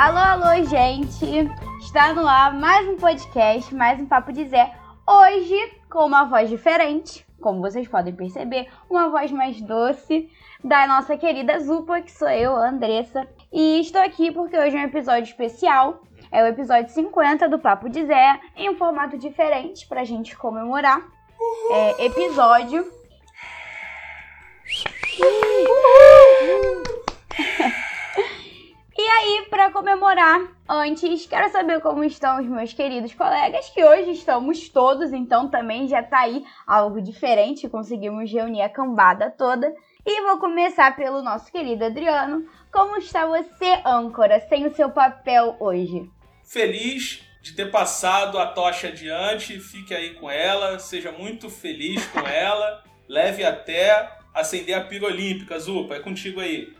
Alô, alô, gente! Está no ar mais um podcast, mais um Papo de Zé. Hoje com uma voz diferente, como vocês podem perceber, uma voz mais doce da nossa querida Zupa, que sou eu, a Andressa. E estou aqui porque hoje é um episódio especial. É o episódio 50 do Papo de Zé, em um formato diferente pra gente comemorar. É, episódio. E aí, para comemorar, antes, quero saber como estão os meus queridos colegas, que hoje estamos todos, então também já tá aí algo diferente, conseguimos reunir a cambada toda. E vou começar pelo nosso querido Adriano. Como está você, âncora, sem o seu papel hoje? Feliz de ter passado a tocha adiante, fique aí com ela, seja muito feliz com ela, leve até acender a pira olímpica, Zupa, é contigo aí.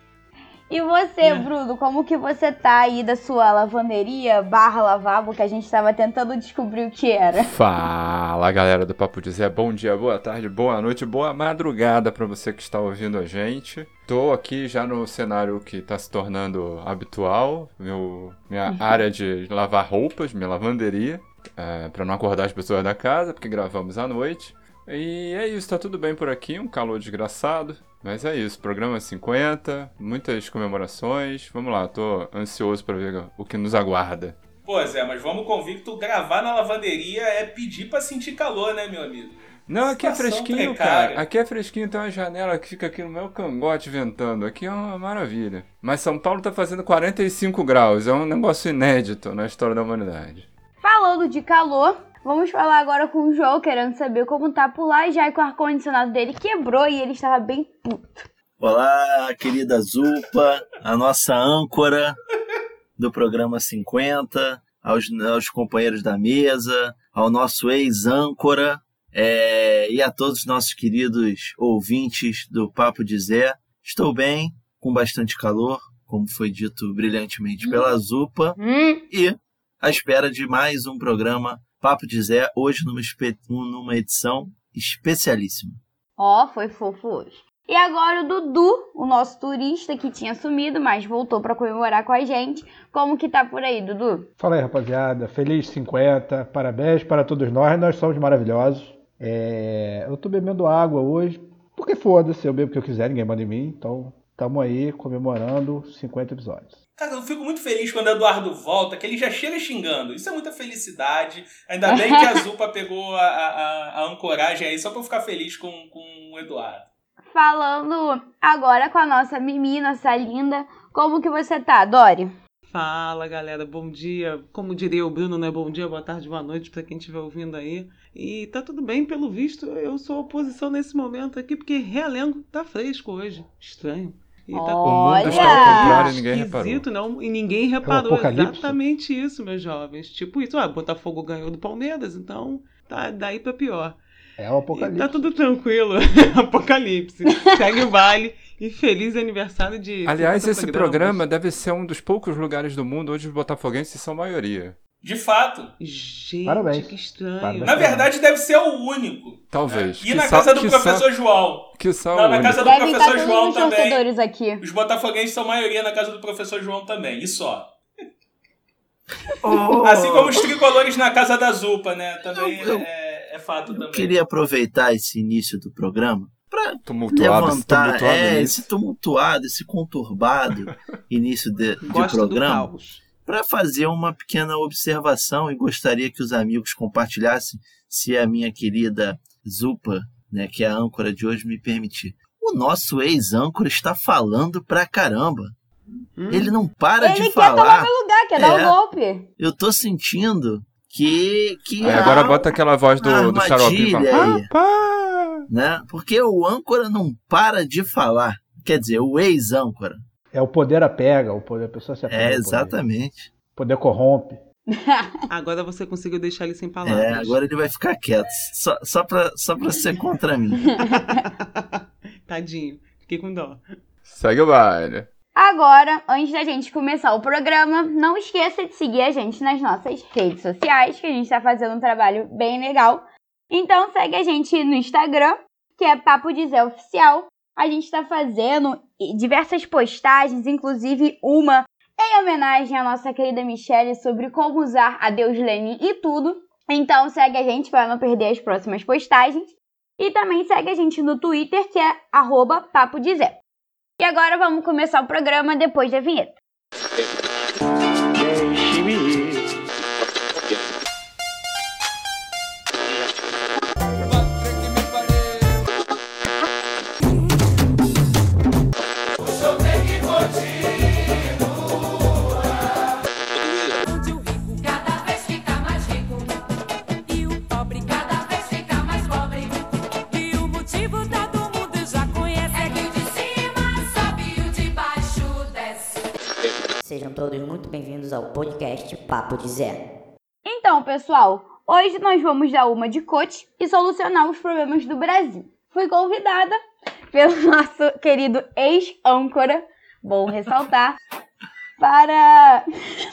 E você, é. Bruno, como que você tá aí da sua lavanderia barra lavabo que a gente estava tentando descobrir o que era? Fala, galera do Papo de Zé. Bom dia, boa tarde, boa noite, boa madrugada para você que está ouvindo a gente. Tô aqui já no cenário que está se tornando habitual, meu, minha área de lavar roupas, minha lavanderia, é, para não acordar as pessoas da casa, porque gravamos à noite. E é isso, tá tudo bem por aqui, um calor desgraçado. Mas é isso, programa 50, muitas comemorações. Vamos lá, tô ansioso para ver o que nos aguarda. Pô, Zé, mas vamos convicto, gravar na lavanderia é pedir para sentir calor, né, meu amigo? Não, aqui é fresquinho, precária. cara. Aqui é fresquinho, tem uma janela que fica aqui no meu cangote ventando. Aqui é uma maravilha. Mas São Paulo tá fazendo 45 graus, é um negócio inédito na história da humanidade. Falando de calor, Vamos falar agora com o João, querendo saber como tá por lá, já que o ar-condicionado dele quebrou e ele estava bem puto. Olá, querida Zupa, a nossa âncora do programa 50, aos, aos companheiros da mesa, ao nosso ex-âncora é, e a todos os nossos queridos ouvintes do Papo de Zé. Estou bem, com bastante calor, como foi dito brilhantemente pela Zupa, hum. e à espera de mais um programa Papo de Zé, hoje numa, numa edição especialíssima. Ó, oh, foi fofo hoje. E agora o Dudu, o nosso turista que tinha sumido, mas voltou para comemorar com a gente. Como que tá por aí, Dudu? Fala aí, rapaziada. Feliz 50. Parabéns para todos nós. Nós somos maravilhosos. É... Eu tô bebendo água hoje, porque foda-se, eu bebo o que eu quiser, ninguém manda em mim. Então, tamo aí comemorando 50 episódios. Cara, eu fico muito feliz quando o Eduardo volta, que ele já chega xingando. Isso é muita felicidade. Ainda bem que a Zupa pegou a, a, a, ancoragem aí, só pra eu ficar feliz com, com o Eduardo. Falando agora com a nossa Mimi, nossa linda, como que você tá, Dori? Fala galera, bom dia. Como diria o Bruno, né? Bom dia, boa tarde, boa noite para quem estiver ouvindo aí. E tá tudo bem, pelo visto, eu sou oposição nesse momento aqui, porque realengo tá fresco hoje. Estranho. E tá o mundo está ao contrário e ninguém reparou. Não, e ninguém reparou é exatamente isso, meus jovens. Tipo isso, ah, Botafogo ganhou do Palmeiras, então tá daí para pior. É o apocalipse. E tá tudo tranquilo. apocalipse. Segue o baile. E feliz aniversário de. Aliás, esse programa deve ser um dos poucos lugares do mundo onde os botafoguenses são maioria. De fato. Gente, Parabéns. que estranho. Parabéns. Na verdade, deve ser o único. Talvez. Né? E na casa do professor João. Que sal Não, na casa do Devem professor João também. Aqui. Os botafoguenses são maioria na casa do professor João também. E só. Oh. Assim como os tricolores na casa da Zupa, né? Também eu, é, é, fato também. Eu queria aproveitar esse início do programa para levantar tumultuado é, esse tumultuado, esse conturbado início de, de programa para fazer uma pequena observação e gostaria que os amigos compartilhassem, se a minha querida Zupa, né, que é a âncora de hoje, me permitir. O nosso ex-âncora está falando pra caramba. Hum. Ele não para Ele de falar. Ele quer tomar meu lugar, quer é, dar o um golpe. Eu tô sentindo que. que aí agora bota aquela voz do, do xarope. Aí, né? Porque o âncora não para de falar. Quer dizer, o ex-âncora. É o poder apega, o poder, a pessoa se apega. É, exatamente. O poder, corrompe. agora você conseguiu deixar ele sem palavras. É, agora ele vai ficar quieto. Só, só, pra, só pra ser contra mim. Tadinho. Fiquei com dó. Segue o baile. Agora, antes da gente começar o programa, não esqueça de seguir a gente nas nossas redes sociais, que a gente está fazendo um trabalho bem legal. Então segue a gente no Instagram, que é Papo de Zé Oficial. A gente está fazendo diversas postagens, inclusive uma em homenagem à nossa querida Michelle sobre como usar a Deus Lenin e tudo. Então segue a gente para não perder as próximas postagens. E também segue a gente no Twitter, que é arroba Papo de Zé. E agora vamos começar o programa depois da vinheta. Papo de Zé. Então, pessoal, hoje nós vamos dar uma de coach e solucionar os problemas do Brasil. Fui convidada pelo nosso querido ex-âncora, bom ressaltar, para.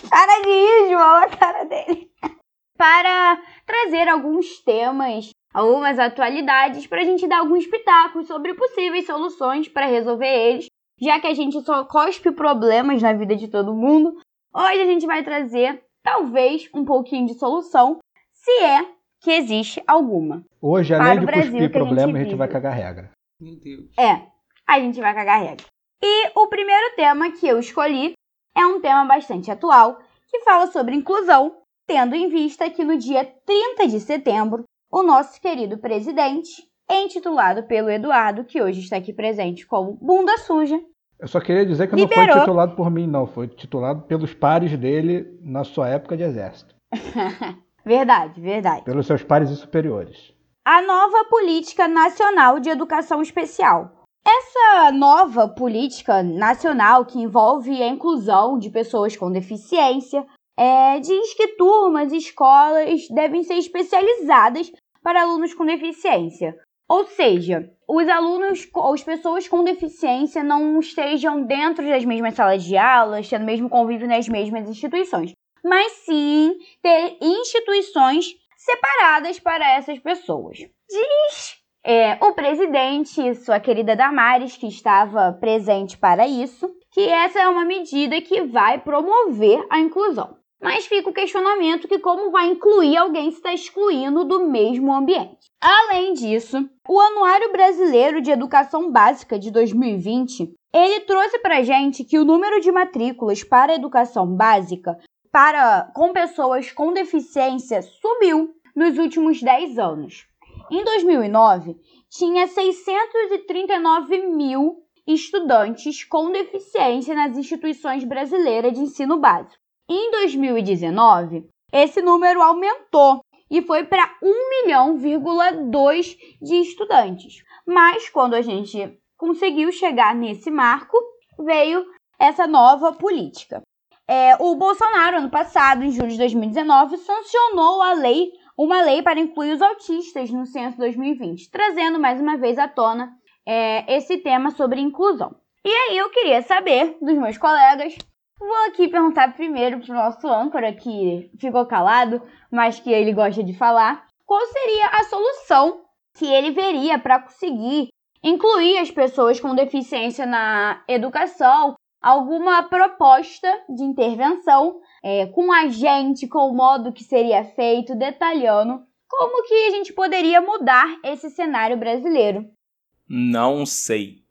Para de ir, João, a cara dele. Para trazer alguns temas, algumas atualidades, para a gente dar alguns pitacos sobre possíveis soluções para resolver eles, já que a gente só cospe problemas na vida de todo mundo. Hoje a gente vai trazer, talvez, um pouquinho de solução, se é que existe alguma. Hoje, Para além o de Brasil cuspir que a gente problema, a gente vai cagar regra. Meu Deus. É, a gente vai cagar regra. E o primeiro tema que eu escolhi é um tema bastante atual, que fala sobre inclusão, tendo em vista que no dia 30 de setembro, o nosso querido presidente, intitulado pelo Eduardo, que hoje está aqui presente como bunda suja, Eu só queria dizer que não Liberou. foi titulado por mim, não. Foi titulado pelos pares dele na sua época de exército. verdade, verdade, Pelos seus pares e superiores. a nova Política Nacional de Educação Especial. Essa nova política nacional que envolve a inclusão de pessoas com deficiência é, diz que turmas e escolas devem ser especializadas para alunos com deficiência. Ou seja, os alunos ou as pessoas com deficiência não estejam dentro das mesmas salas de aulas, tendo o mesmo convívio nas mesmas instituições, mas sim ter instituições separadas para essas pessoas. Diz é, o presidente, sua querida Damares, que estava presente para isso, que essa é uma medida que vai promover a inclusão. Mas fica o questionamento que como vai incluir alguém se está excluindo do mesmo ambiente. Além disso, o Anuário Brasileiro de Educação Básica de 2020, ele trouxe para gente que o número de matrículas para a educação básica para com pessoas com deficiência subiu nos últimos 10 anos. Em 2009, tinha 639 mil estudantes com deficiência nas instituições brasileiras de ensino básico. Em 2019, esse número aumentou e foi para 1 milhão,2 de estudantes. Mas quando a gente conseguiu chegar nesse marco, veio essa nova política. É, o Bolsonaro, ano passado, em julho de 2019, sancionou a lei, uma lei para incluir os autistas no censo 2020, trazendo mais uma vez à tona é, esse tema sobre inclusão. E aí eu queria saber dos meus colegas, vou aqui perguntar primeiro para o nosso âncora, que ficou calado, mas que ele gosta de falar, qual seria a solução que ele veria para conseguir incluir as pessoas com deficiência na educação, alguma proposta de intervenção é, com a gente, com o modo que seria feito, detalhando como que a gente poderia mudar esse cenário brasileiro. Não sei.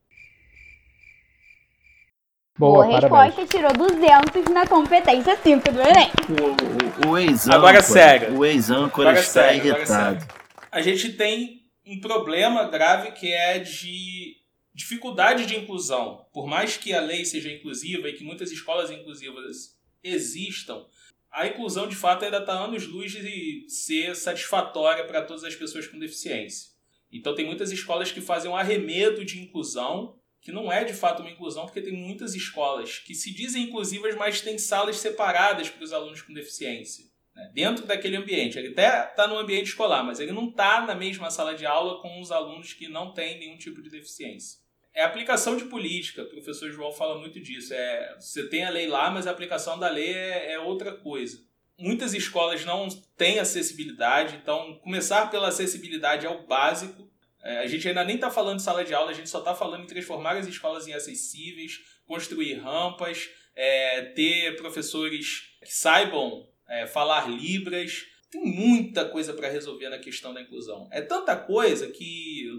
Boa, Boa resposta, tirou 200 na competência 5 do Enem. O, o, o ex-âncora. Agora sério. O ex-âncora Agora está irritado. A gente tem um problema grave que é de dificuldade de inclusão. Por mais que a lei seja inclusiva e que muitas escolas inclusivas existam, a inclusão de fato ainda está anos-luz de ser satisfatória para todas as pessoas com deficiência. Então tem muitas escolas que fazem um arremedo de inclusão, que não é de fato uma inclusão, porque tem muitas escolas que se dizem inclusivas, mas têm salas separadas para os alunos com deficiência né, dentro daquele ambiente. Ele até está no ambiente escolar, mas ele não está na mesma sala de aula com os alunos que não têm nenhum tipo de deficiência. É aplicação de política, o professor João fala muito disso. É, você tem a lei lá, mas a aplicação da lei é, é outra coisa. Muitas escolas não têm acessibilidade, então começar pela acessibilidade é o básico. É, a gente ainda nem está falando de sala de aula, a gente só está falando em transformar as escolas em acessíveis, construir rampas, é, ter professores que saibam é, falar libras. Tem muita coisa para resolver na questão da inclusão. É tanta coisa que,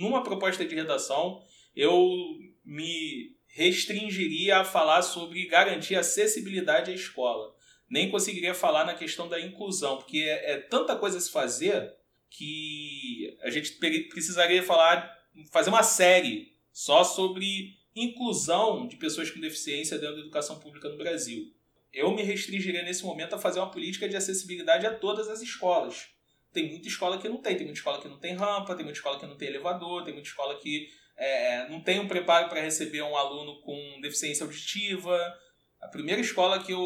numa proposta de redação, eu me restringiria a falar sobre garantir acessibilidade à escola. Nem conseguiria falar na questão da inclusão, porque é, é tanta coisa a se fazer que a gente precisaria falar, fazer uma série só sobre inclusão de pessoas com deficiência dentro da educação pública no Brasil. Eu me restringiria nesse momento a fazer uma política de acessibilidade a todas as escolas. Tem muita escola que não tem, tem muita escola que não tem rampa, tem muita escola que não tem elevador, tem muita escola que é, não tem um preparo para receber um aluno com deficiência auditiva. A primeira escola que eu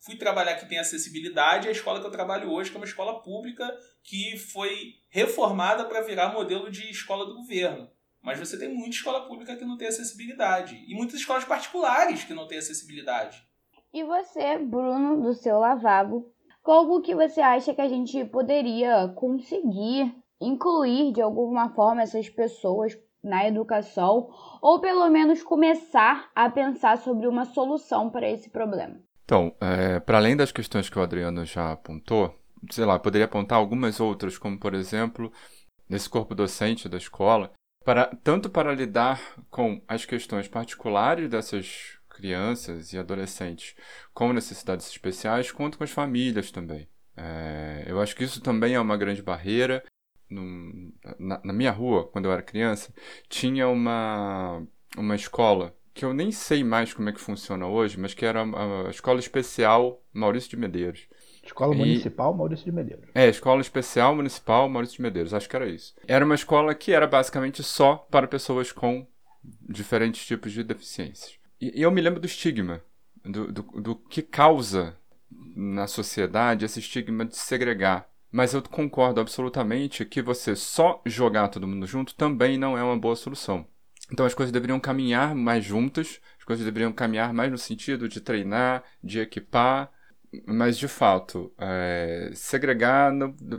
fui trabalhar que tem acessibilidade é a escola que eu trabalho hoje, que é uma escola pública que foi reformada para virar modelo de escola do governo. Mas você tem muita escola pública que não tem acessibilidade. E muitas escolas particulares que não têm acessibilidade. E você, Bruno, do seu lavabo, como que você acha que a gente poderia conseguir incluir de alguma forma essas pessoas na educação ou pelo menos começar a pensar sobre uma solução para esse problema? Então, é, para além das questões que o Adriano já apontou, sei lá, poderia apontar algumas outras, como por exemplo, nesse corpo docente da escola, para, tanto para lidar com as questões particulares dessas crianças e adolescentes com necessidades especiais, quanto com as famílias também. É, eu acho que isso também é uma grande barreira. Na, na, minha rua, quando eu era criança, tinha uma, uma escola que eu nem sei mais como é que funciona hoje, mas que era a, a Escola Especial Maurício de Medeiros. Escola e... Municipal Maurício de Medeiros. É, Escola Especial Municipal Maurício de Medeiros, acho que era isso. Era uma escola que era basicamente só para pessoas com diferentes tipos de deficiências. E, e eu me lembro do estigma, do, do, do que causa na sociedade esse estigma de segregar. Mas eu concordo absolutamente que você só jogar todo mundo junto também não é uma boa solução. Então as coisas deveriam caminhar mais juntas, as coisas deveriam caminhar mais no sentido de treinar, de equipar, mas de fato, é, segregar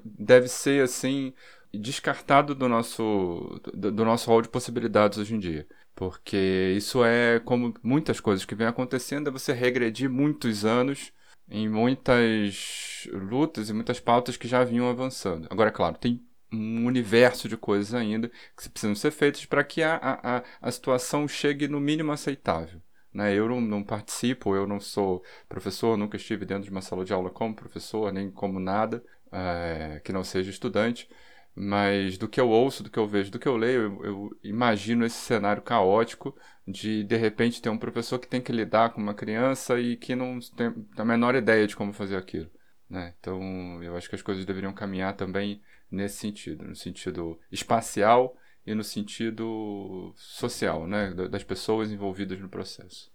deve ser assim descartado do nosso do, do nosso rol de possibilidades hoje em dia. Porque isso é como muitas coisas que vem acontecendo, é você regredir muitos anos em muitas lutas e muitas pautas que já vinham avançando. Agora, é claro, tem um universo de coisas ainda que precisam ser feitas para que a, a, a situação chegue no mínimo aceitável. Né? Eu não, não, participo, eu não sou professor, nunca estive dentro de uma sala de aula como professor, nem como nada é, que não seja estudante, mas do que eu ouço, do que eu vejo, do que eu leio, eu, eu imagino esse cenário caótico de de repente ter um professor que tem que lidar com uma criança e que não tem a menor ideia de como fazer aquilo. Né? Então, eu acho que as coisas deveriam caminhar também nesse sentido, no sentido espacial e no sentido social, né, das pessoas envolvidas no processo.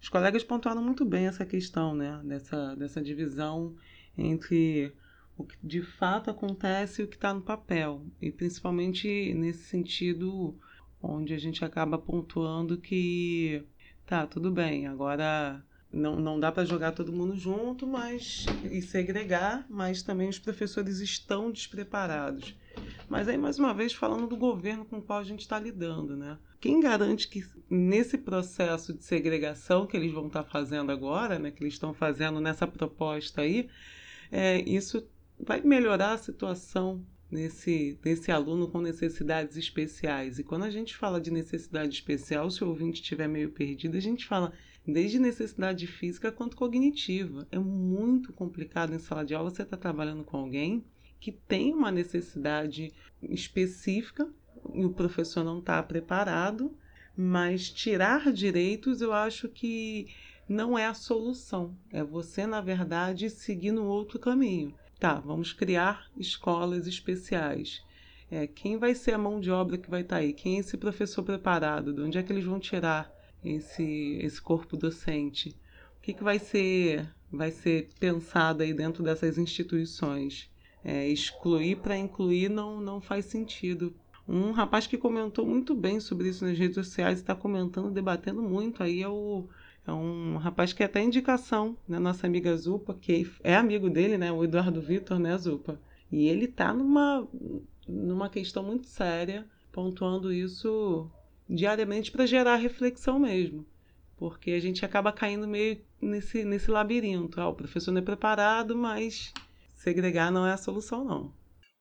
Os colegas pontuaram muito bem essa questão, né, dessa, dessa divisão entre o que de fato acontece e o que está no papel, e principalmente nesse sentido onde a gente acaba pontuando que tá tudo bem, agora não, não dá para jogar todo mundo junto, mas e segregar, mas também os professores estão despreparados. Mas aí, mais uma vez, falando do governo com o qual a gente está lidando, né? Quem garante que nesse processo de segregação que eles vão estar tá fazendo agora, né, que eles estão fazendo nessa proposta aí, é, isso vai melhorar a situação nesse, nesse aluno com necessidades especiais. E quando a gente fala de necessidade especial, se o ouvinte estiver meio perdido, a gente fala desde necessidade física quanto cognitiva. É muito complicado em sala de aula você estar tá trabalhando com alguém que tem uma necessidade específica e o professor não está preparado, mas tirar direitos eu acho que não é a solução. É você, na verdade, seguir no outro caminho. Tá, vamos criar escolas especiais. É, quem vai ser a mão de obra que vai estar tá aí? Quem é esse professor preparado? De onde é que eles vão tirar esse, esse corpo docente? O que, que vai ser vai ser pensado aí dentro dessas instituições? É, excluir para incluir não, não faz sentido. Um rapaz que comentou muito bem sobre isso nas redes sociais, está comentando, debatendo muito aí é o é um rapaz que é até indicação, né? Nossa amiga Zupa, que é amigo dele, né? O Eduardo Vitor, né, Zupa? E ele tá numa, numa questão muito séria, pontuando isso diariamente para gerar reflexão mesmo. porque a gente acaba caindo meio nesse, nesse labirinto. Ah, o professor não é preparado, mas segregar não é a solução, não.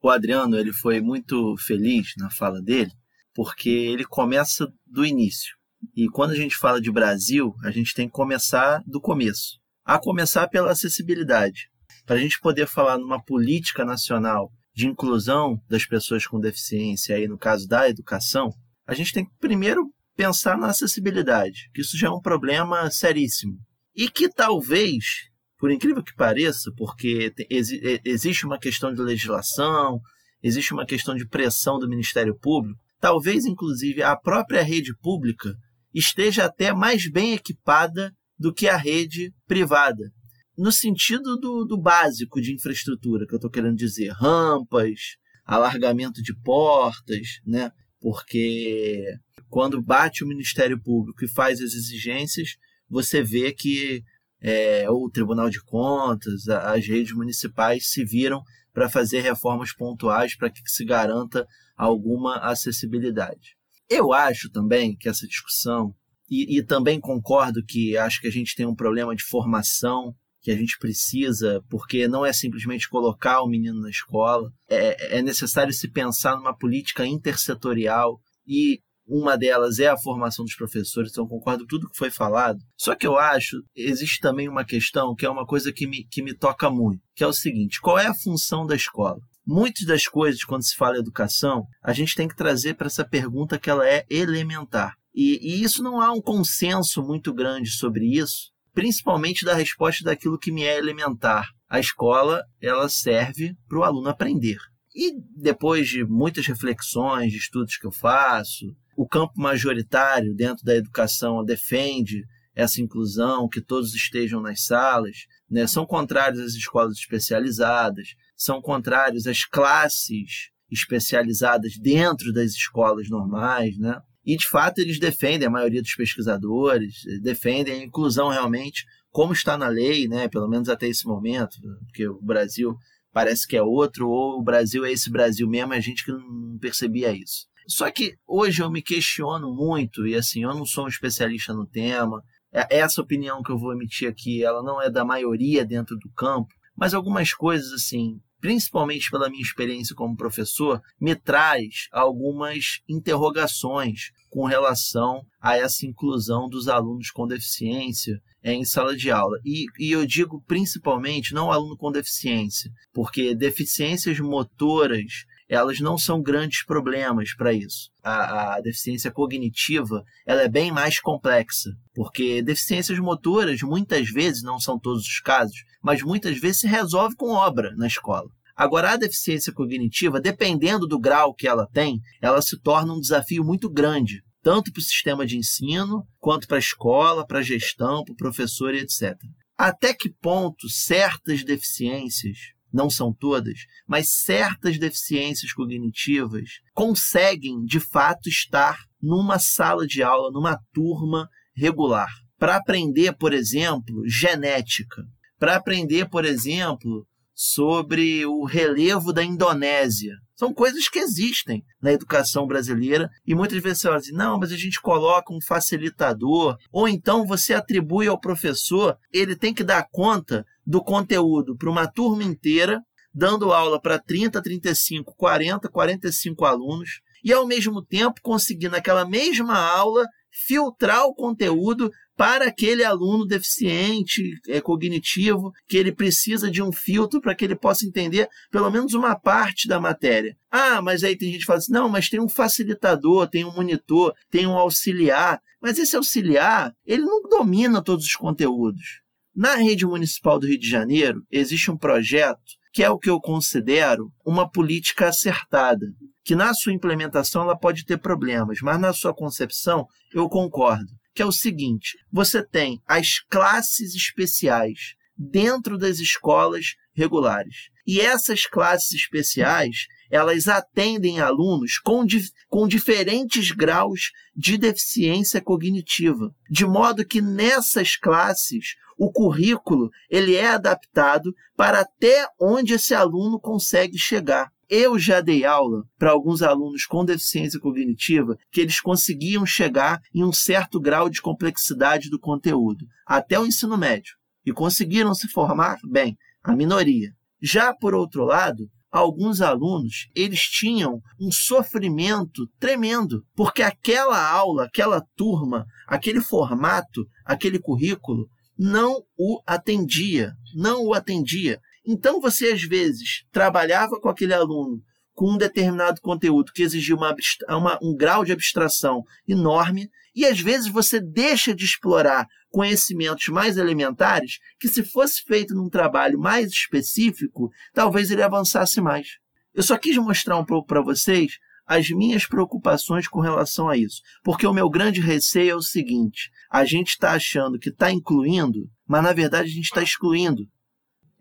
O Adriano ele foi muito feliz na fala dele, porque ele começa do início. E quando a gente fala de Brasil, a gente tem que começar do começo. A começar pela acessibilidade. Para a gente poder falar numa política nacional de inclusão das pessoas com deficiência, aí no caso da educação, a gente tem que primeiro pensar na acessibilidade, que isso já é um problema seríssimo. E que talvez, por incrível que pareça, porque exi- existe uma questão de legislação, existe uma questão de pressão do Ministério Público, talvez inclusive a própria rede pública esteja até mais bem equipada do que a rede privada. No sentido do, do básico de infraestrutura, que eu estou querendo dizer, rampas, alargamento de portas, né? Porque quando bate o Ministério Público e faz as exigências, você vê que é, o Tribunal de Contas, as redes municipais se viram para fazer reformas pontuais para que se garanta alguma acessibilidade. Eu acho também que essa discussão, e, e também concordo que acho que a gente tem um problema de formação que a gente precisa, porque não é simplesmente colocar o menino na escola, é, é necessário se pensar numa política intersetorial e uma delas é a formação dos professores, então concordo com tudo que foi falado. Só que eu acho, existe também uma questão que é uma coisa que me, que me toca muito, que é o seguinte, qual é a função da escola? Muitas das coisas, quando se fala em educação, a gente tem que trazer para essa pergunta que ela é elementar. E, e isso não há um consenso muito grande sobre isso, principalmente da resposta daquilo que me é elementar. A escola, ela serve para o aluno aprender. E depois de muitas reflexões, de estudos que eu faço, o campo majoritário dentro da educação defende essa inclusão, que todos estejam nas salas, né? são contrários às escolas especializadas, são contrários às classes especializadas dentro das escolas normais, né? E de fato eles defendem, a maioria dos pesquisadores eh, defendem a inclusão realmente, como está na lei, né? Pelo menos até esse momento, porque o Brasil parece que é outro, ou o Brasil é esse Brasil mesmo, a gente que não percebia isso. Só que hoje eu me questiono muito, e assim, eu não sou um especialista no tema, é- essa opinião que eu vou emitir aqui, ela não é da maioria dentro do campo, mas algumas coisas, assim, principalmente pela minha experiência como professor, me traz algumas interrogações com relação a essa inclusão dos alunos com deficiência em sala de aula. E, e eu digo principalmente não aluno com deficiência, porque deficiências motoras elas não são grandes problemas para isso. A, a deficiência cognitiva ela é bem mais complexa, porque deficiências motoras muitas vezes, não são todos os casos, mas muitas vezes se resolve com obra na escola. Agora, a deficiência cognitiva, dependendo do grau que ela tem, ela se torna um desafio muito grande, tanto para o sistema de ensino, quanto para a escola, para a gestão, para o professor e etc. Até que ponto certas deficiências, não são todas, mas certas deficiências cognitivas conseguem, de fato, estar numa sala de aula, numa turma regular? Para aprender, por exemplo, genética, para aprender, por exemplo, sobre o relevo da Indonésia. São coisas que existem na educação brasileira e muitas vezes você fala assim, não, mas a gente coloca um facilitador, ou então você atribui ao professor, ele tem que dar conta do conteúdo para uma turma inteira, dando aula para 30, 35, 40, 45 alunos, e ao mesmo tempo conseguir naquela mesma aula filtrar o conteúdo para aquele aluno deficiente é, cognitivo, que ele precisa de um filtro para que ele possa entender pelo menos uma parte da matéria. Ah, mas aí tem gente que fala assim: não, mas tem um facilitador, tem um monitor, tem um auxiliar. Mas esse auxiliar, ele não domina todos os conteúdos. Na rede municipal do Rio de Janeiro, existe um projeto que é o que eu considero uma política acertada, que na sua implementação ela pode ter problemas, mas na sua concepção eu concordo que é o seguinte: você tem as classes especiais dentro das escolas regulares. E essas classes especiais, elas atendem alunos com, di com diferentes graus de deficiência cognitiva, de modo que nessas classes o currículo ele é adaptado para até onde esse aluno consegue chegar. Eu já dei aula para alguns alunos com deficiência cognitiva que eles conseguiam chegar em um certo grau de complexidade do conteúdo, até o ensino médio, e conseguiram se formar bem, a minoria. Já por outro lado, alguns alunos, eles tinham um sofrimento tremendo, porque aquela aula, aquela turma, aquele formato, aquele currículo não o atendia, não o atendia. Então você às vezes trabalhava com aquele aluno com um determinado conteúdo que exigia uma, uma, um grau de abstração enorme, e às vezes você deixa de explorar conhecimentos mais elementares que, se fosse feito num trabalho mais específico, talvez ele avançasse mais. Eu só quis mostrar um pouco para vocês as minhas preocupações com relação a isso, porque o meu grande receio é o seguinte: a gente está achando que está incluindo, mas na verdade a gente está excluindo.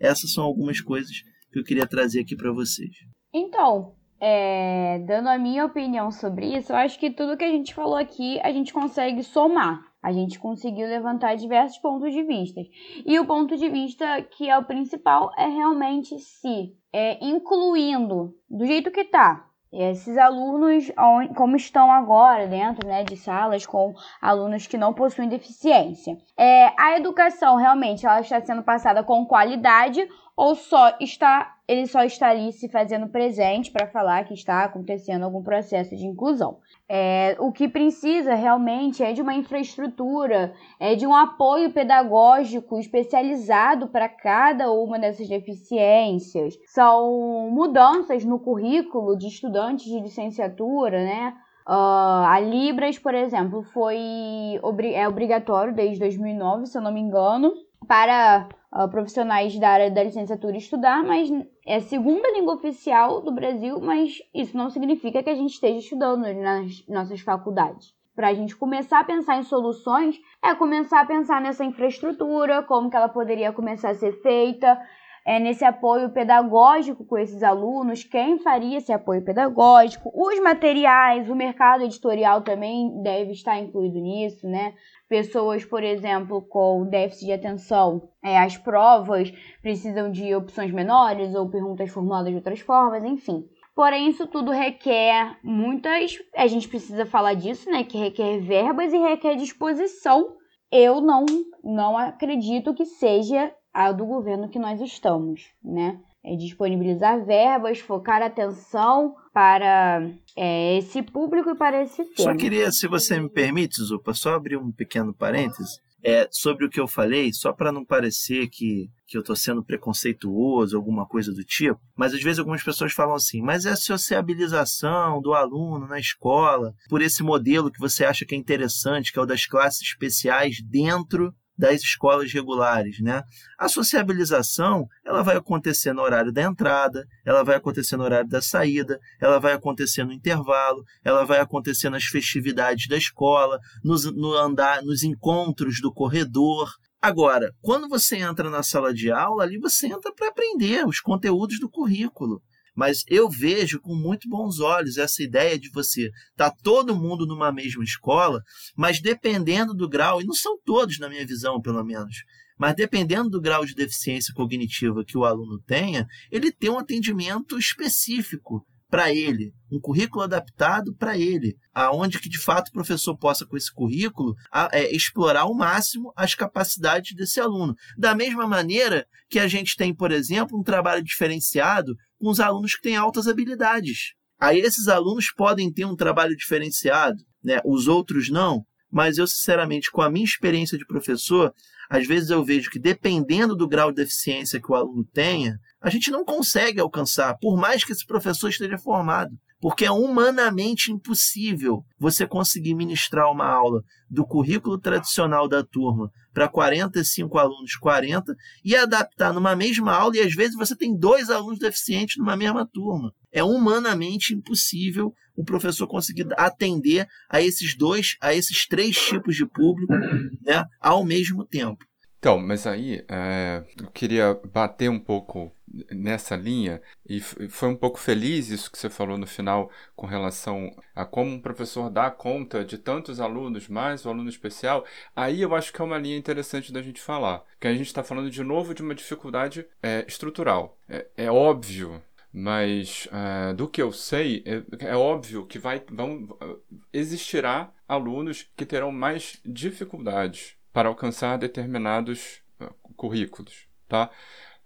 Essas são algumas coisas que eu queria trazer aqui para vocês. Então, é, dando a minha opinião sobre isso, eu acho que tudo que a gente falou aqui a gente consegue somar. A gente conseguiu levantar diversos pontos de vista. E o ponto de vista que é o principal é realmente se é, incluindo do jeito que tá. Esses alunos, como estão agora dentro né, de salas com alunos que não possuem deficiência. É, a educação realmente ela está sendo passada com qualidade ou só está ele só está ali se fazendo presente para falar que está acontecendo algum processo de inclusão. É, o que precisa realmente é de uma infraestrutura, é de um apoio pedagógico especializado para cada uma dessas deficiências. São mudanças no currículo de estudantes de licenciatura, né? Uh, a Libras, por exemplo, foi é obrigatório desde 2009, se eu não me engano, para uh, profissionais da área da licenciatura estudar, mas é a segunda língua oficial do Brasil, mas isso não significa que a gente esteja estudando nas nossas faculdades. Para a gente começar a pensar em soluções, é começar a pensar nessa infraestrutura, como que ela poderia começar a ser feita, é, nesse apoio pedagógico com esses alunos, quem faria esse apoio pedagógico, os materiais, o mercado editorial também deve estar incluído nisso, né? Pessoas, por exemplo, com déficit de atenção, é, as provas precisam de opções menores ou perguntas formuladas de outras formas, enfim. Porém, isso tudo requer muitas. A gente precisa falar disso, né? Que requer verbas e requer disposição. Eu não, não acredito que seja a do governo que nós estamos, né? É disponibilizar verbas, focar atenção para é, esse público e para esse tema. Só queria, se você me permite, Zupa, só abrir um pequeno parêntese é, sobre o que eu falei, só para não parecer que, que eu estou sendo preconceituoso, alguma coisa do tipo, mas às vezes algumas pessoas falam assim, mas é a sociabilização do aluno na escola, por esse modelo que você acha que é interessante, que é o das classes especiais dentro das escolas regulares, né? A sociabilização, ela vai acontecer no horário da entrada, ela vai acontecer no horário da saída, ela vai acontecer no intervalo, ela vai acontecer nas festividades da escola, nos, no andar, nos encontros do corredor. Agora, quando você entra na sala de aula, ali você entra para aprender os conteúdos do currículo. Mas eu vejo com muito bons olhos essa ideia de você tá todo mundo numa mesma escola, mas dependendo do grau, e não são todos na minha visão, pelo menos, mas dependendo do grau de deficiência cognitiva que o aluno tenha, ele tem um atendimento específico para ele, um currículo adaptado para ele, aonde que de fato o professor possa com esse currículo a, é, explorar ao máximo as capacidades desse aluno. Da mesma maneira que a gente tem, por exemplo, um trabalho diferenciado com os alunos que têm altas habilidades. Aí esses alunos podem ter um trabalho diferenciado, né? Os outros não. Mas eu, sinceramente, com a minha experiência de professor, às vezes eu vejo que dependendo do grau de deficiência que o aluno tenha, a gente não consegue alcançar, por mais que esse professor esteja formado. Porque é humanamente impossível você conseguir ministrar uma aula do currículo tradicional da turma para 45 alunos, 40, e adaptar numa mesma aula, e às vezes você tem dois alunos deficientes numa mesma turma. É humanamente impossível o professor conseguir atender a esses dois, a esses três tipos de público né, ao mesmo tempo. Então, mas aí é, eu queria bater um pouco nessa linha e foi um pouco feliz isso que você falou no final com relação a como um professor dá conta de tantos alunos, mais o aluno especial. Aí eu acho que é uma linha interessante da gente falar, que a gente está falando de novo de uma dificuldade é, estrutural. É, é óbvio Mas é, do que eu sei, é, é óbvio que vai, vão, existirá alunos que terão mais dificuldades para alcançar determinados uh, currículos, tá?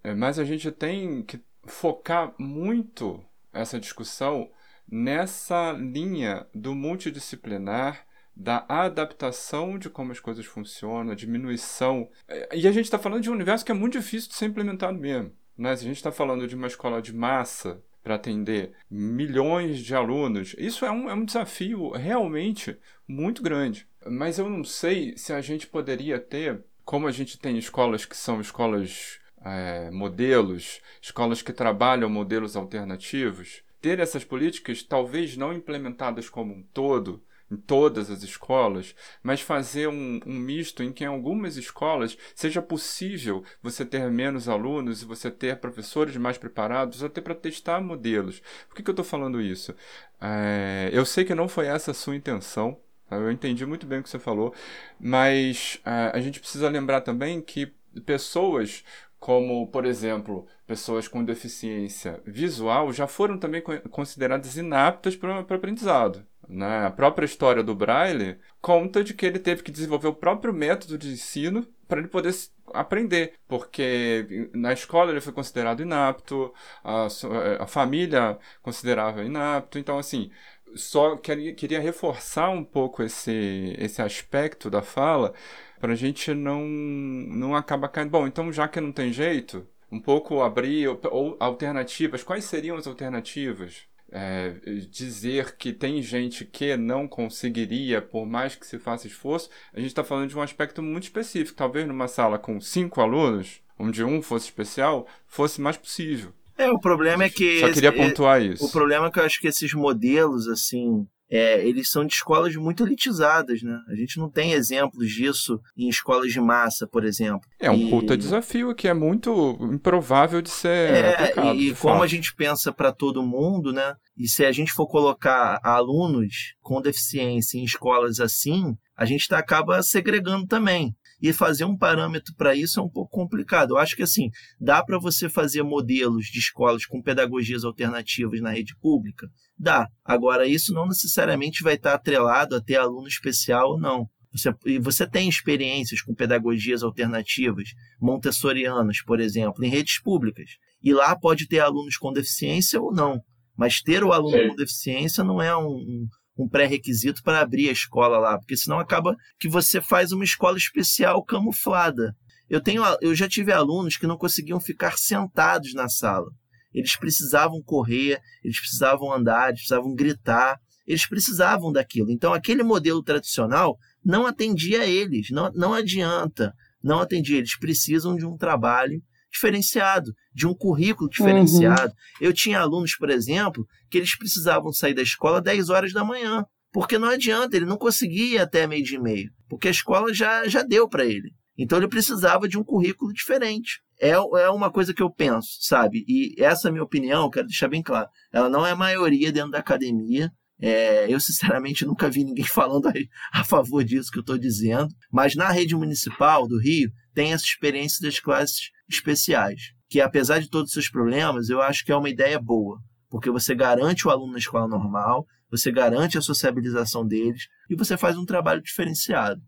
É, Mas a gente tem que focar muito essa discussão nessa linha do multidisciplinar, da adaptação de como as coisas funcionam, a diminuição. É, E a gente está falando de um universo que é muito difícil de ser implementado mesmo. Se a gente está falando de uma escola de massa para atender milhões de alunos, isso é um, é um desafio realmente muito grande. Mas eu não sei se a gente poderia ter, como a gente tem escolas que são escolas é, modelos, escolas que trabalham modelos alternativos, ter essas políticas talvez não implementadas como um todo, em todas as escolas, mas fazer um, um misto em que em algumas escolas seja possível você ter menos alunos e você ter professores mais preparados, até para testar modelos. Por que, que eu estou falando isso? É, eu sei que não foi essa a sua intenção, tá? eu entendi muito bem o que você falou, mas é, a gente precisa lembrar também que pessoas como, por exemplo, pessoas com deficiência visual já foram também co- consideradas inaptas para o aprendizado. Né? A própria história do Braille conta de que ele teve que desenvolver o próprio método de ensino para ele poder aprender, porque na escola ele foi considerado inapto, a, su- a família considerava inapto, então assim, só queria, queria reforçar um pouco esse, esse aspecto da fala para a gente não, não acabar caindo. Bom, então já que não tem jeito, um pouco abrir ou, ou alternativas. Quais seriam as alternativas? É, dizer que tem gente que não conseguiria, por mais que se faça esforço, a gente está falando de um aspecto muito específico. Talvez numa sala com cinco alunos, onde um fosse especial, fosse mais possível. É, o problema é que. Só queria esse- pontuar isso. O problema é que eu acho que esses modelos, assim, é, eles são de escolas muito elitizadas, né? A gente não tem exemplos disso em escolas de massa, por exemplo. É um E- puta desafio que é muito improvável de ser É, aplicado. e como a gente pensa para todo mundo, né? E se a gente for colocar alunos com deficiência em escolas assim, a gente tá, acaba segregando também. E fazer um parâmetro para isso é um pouco complicado. Eu acho que assim, dá para você fazer modelos de escolas com pedagogias alternativas na rede pública? Dá. Agora, isso não necessariamente vai estar atrelado a ter aluno especial ou não. Você, e você tem experiências com pedagogias alternativas, montessorianas, por exemplo, em redes públicas. E lá pode ter alunos com deficiência ou não. Mas ter o aluno Sim. com deficiência não é um, um- um pré-requisito para abrir a escola lá, porque senão acaba que você faz uma escola especial camuflada. Eu, tenho, eu já tive alunos que não conseguiam ficar sentados na sala. Eles precisavam correr, eles precisavam andar, eles precisavam gritar, eles precisavam daquilo. Então, aquele modelo tradicional não atendia a eles, não, não adianta, não atendia. Eles precisam de um trabalho diferenciado, de um currículo diferenciado. Eu tinha alunos, por exemplo, que eles precisavam sair da escola 10 horas da manhã, porque não adianta, ele não conseguia ir até meio dia e meio, porque a escola já, já deu para ele. Então ele precisava de um currículo diferente. É, é uma coisa que eu penso, sabe? E essa minha opinião, quero deixar bem claro, ela não é maioria dentro da academia. É, eu, sinceramente, nunca vi ninguém falando a, a favor disso que eu estou dizendo. Mas na rede municipal do Rio, tem essa experiência das classes especiais, que apesar de todos os seus problemas, eu acho que é uma ideia boa, porque você garante o aluno na escola normal, você garante a sociabilização deles e você faz um trabalho diferenciado.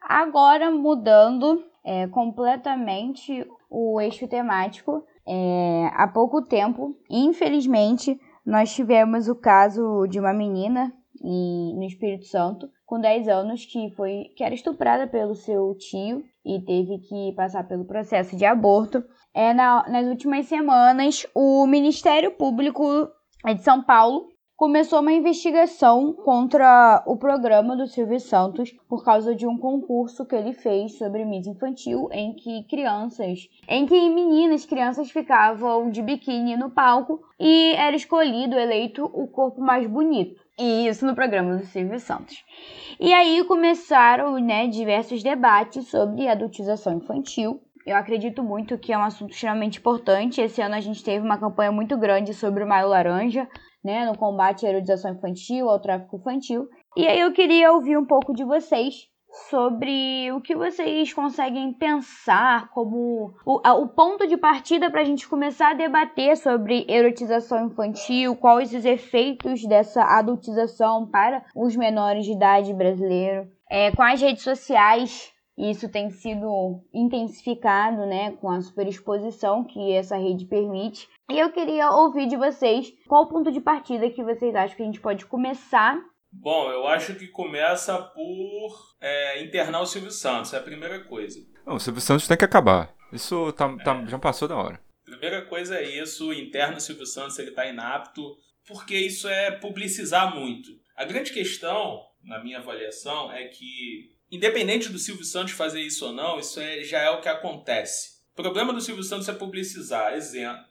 Agora mudando é, completamente o eixo temático, é, há pouco tempo, infelizmente, nós tivemos o caso de uma menina no Espírito Santo com 10 anos que foi que era estuprada pelo seu tio e teve que passar pelo processo de aborto. É, na- nas últimas semanas, o Ministério Público de São Paulo começou uma investigação contra o programa do Silvio Santos por causa de um concurso que ele fez sobre Miss Infantil, em que crianças, em que meninas, crianças ficavam de biquíni no palco e era escolhido, eleito o corpo mais bonito. E isso no programa do Silvio Santos. E aí começaram, né, diversos debates sobre adultização infantil. Eu acredito muito que é um assunto extremamente importante. Esse ano a gente teve uma campanha muito grande sobre o Maio Laranja, né, no combate à erotização infantil, ao tráfico infantil. E aí eu queria ouvir um pouco de vocês sobre o que vocês conseguem pensar como o, a- o ponto de partida para a gente começar a debater sobre erotização infantil, quais os efeitos dessa adultização para os menores de idade brasileiros. É, com as redes sociais, isso tem sido intensificado, né, com a superexposição que essa rede permite. E eu queria ouvir de vocês qual o ponto de partida que vocês acham que a gente pode começar Bom, eu acho que começa por é, internar o Silvio Santos, é a primeira coisa. Não, o Silvio Santos tem que acabar. Isso tá, tá- já passou da hora. Primeira coisa é isso, interna o Silvio Santos, ele está inapto, porque isso é publicizar muito. A grande questão, na minha avaliação, é que, independente do Silvio Santos fazer isso ou não, isso é- já é o que acontece. O problema do Silvio Santos é publicizar. Exemplo,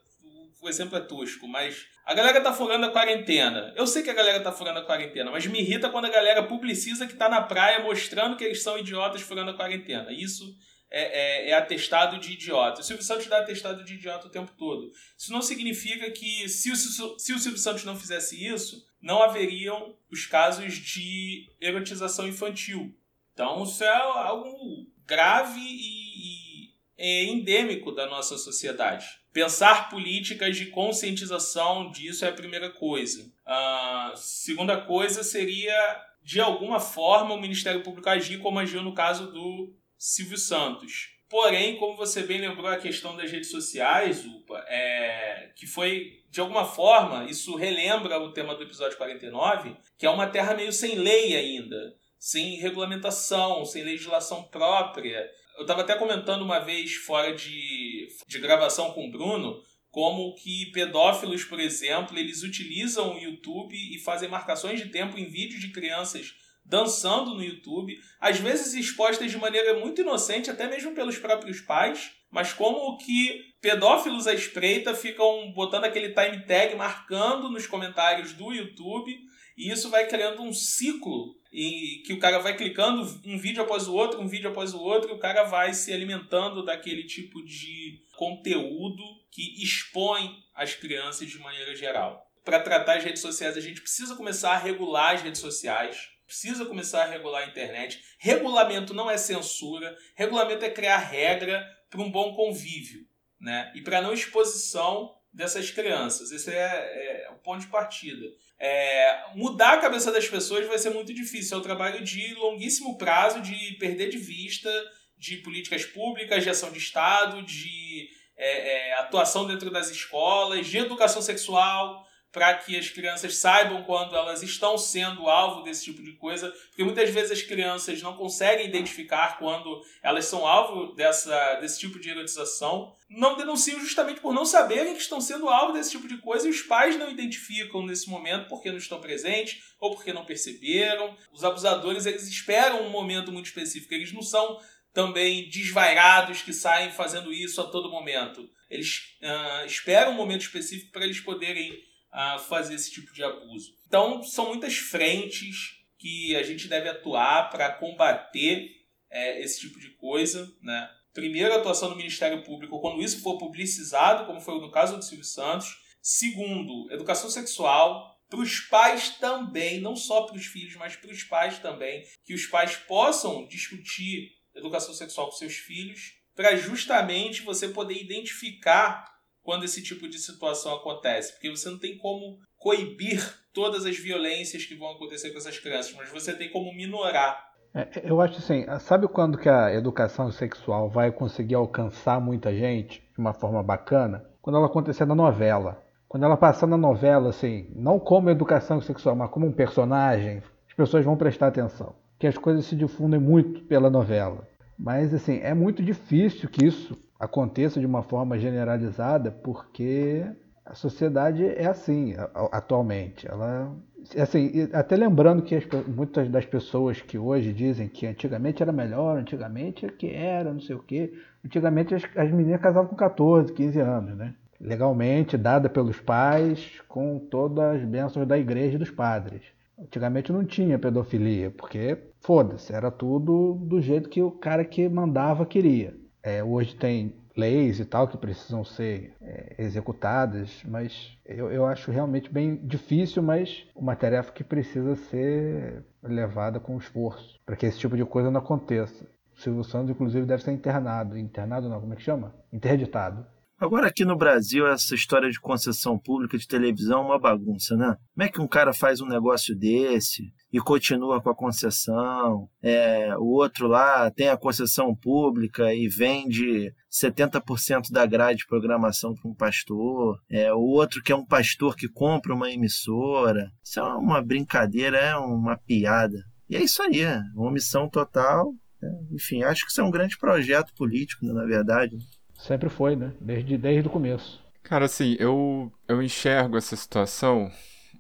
o exemplo é tosco, mas a galera tá furando a quarentena. Eu sei que a galera tá furando a quarentena, mas me irrita quando a galera publiciza que tá na praia mostrando que eles são idiotas furando a quarentena. Isso é, é- é atestado de idiota. O Silvio Santos dá atestado de idiota o tempo todo. Isso não significa que, se o, se o Silvio Santos não fizesse isso, não haveriam os casos de erotização infantil. Então, isso é algo grave e, e é endêmico da nossa sociedade. Pensar políticas de conscientização disso é a primeira coisa. A segunda coisa seria, de alguma forma, o Ministério Público agir como agiu no caso do Silvio Santos. Porém, como você bem lembrou a questão das redes sociais, Upa, é, que foi, de alguma forma, isso relembra o tema do episódio 49, que é uma terra meio sem lei ainda, sem regulamentação, sem legislação própria. Eu estava até comentando uma vez fora de, de gravação com o Bruno, como que pedófilos, por exemplo, eles utilizam o YouTube e fazem marcações de tempo em vídeos de crianças dançando no YouTube, às vezes expostas de maneira muito inocente, até mesmo pelos próprios pais, mas como que pedófilos à espreita ficam botando aquele time tag marcando nos comentários do YouTube, e isso vai criando um ciclo em que o cara vai clicando um vídeo após o outro, um vídeo após o outro, e o cara vai se alimentando daquele tipo de conteúdo que expõe as crianças de maneira geral. Para tratar as redes sociais, a gente precisa começar a regular as redes sociais, precisa começar a regular a internet. Regulamento não é censura, regulamento é criar regra para um bom convívio, né? E para não exposição dessas crianças. Esse é, é o ponto de partida. É, mudar a cabeça das pessoas vai ser muito difícil. É um trabalho de longuíssimo prazo, de perder de vista de políticas públicas, de ação de Estado, de é, é, atuação dentro das escolas, de educação sexual, para que as crianças saibam quando elas estão sendo alvo desse tipo de coisa, porque muitas vezes as crianças não conseguem identificar quando elas são alvo dessa, desse tipo de erotização, não denunciam justamente por não saberem que estão sendo alvo desse tipo de coisa e os pais não identificam nesse momento porque não estão presentes ou porque não perceberam. Os abusadores eles esperam um momento muito específico, eles não são também desvairados que saem fazendo isso a todo momento. Eles ah, esperam um momento específico para eles poderem a fazer esse tipo de abuso. Então, são muitas frentes que a gente deve atuar para combater é, esse tipo de coisa. Né? Primeiro, a atuação do Ministério Público quando isso for publicizado, como foi no caso do Silvio Santos. Segundo, educação sexual. Para os pais também, não só para os filhos, mas para os pais também, que os pais possam discutir educação sexual com seus filhos, para justamente você poder identificar quando esse tipo de situação acontece, porque você não tem como coibir todas as violências que vão acontecer com essas crianças, mas você tem como minorar. É, eu acho assim, sabe quando que a educação sexual vai conseguir alcançar muita gente de uma forma bacana? Quando ela acontecer na novela. Quando ela passar na novela, assim, não como educação sexual, mas como um personagem, as pessoas vão prestar atenção. Que as coisas se difundem muito pela novela. Mas, assim, é muito difícil que isso aconteça de uma forma generalizada, porque a sociedade é assim atualmente. Ela, assim, até lembrando que as, muitas das pessoas que hoje dizem que antigamente era melhor, antigamente é que era, não sei o quê. Antigamente as, as meninas casavam com 14, 15 anos, né? Legalmente, dada pelos pais, com todas as bênçãos da igreja e dos padres. Antigamente não tinha pedofilia, porque foda-se, era tudo do jeito que o cara que mandava queria. É, hoje tem leis e tal que precisam ser é, executadas, mas eu, eu acho realmente bem difícil, mas uma tarefa que precisa ser levada com esforço para que esse tipo de coisa não aconteça. O Silvio Santos, inclusive, deve ser internado. Internado não, como é que chama? Interditado. Agora aqui no Brasil, essa história de concessão pública de televisão é uma bagunça, né? Como é que um cara faz um negócio desse e continua com a concessão? É, o outro lá tem a concessão pública e vende 70% da grade de programação para um pastor. É, o outro que é um pastor que compra uma emissora. Isso é uma brincadeira, é uma piada. E é isso aí, é omissão total. né? Enfim, acho que isso é um grande projeto político, né, na verdade. Sempre foi, né? Desde, desde o começo. Cara, assim, eu, eu enxergo essa situação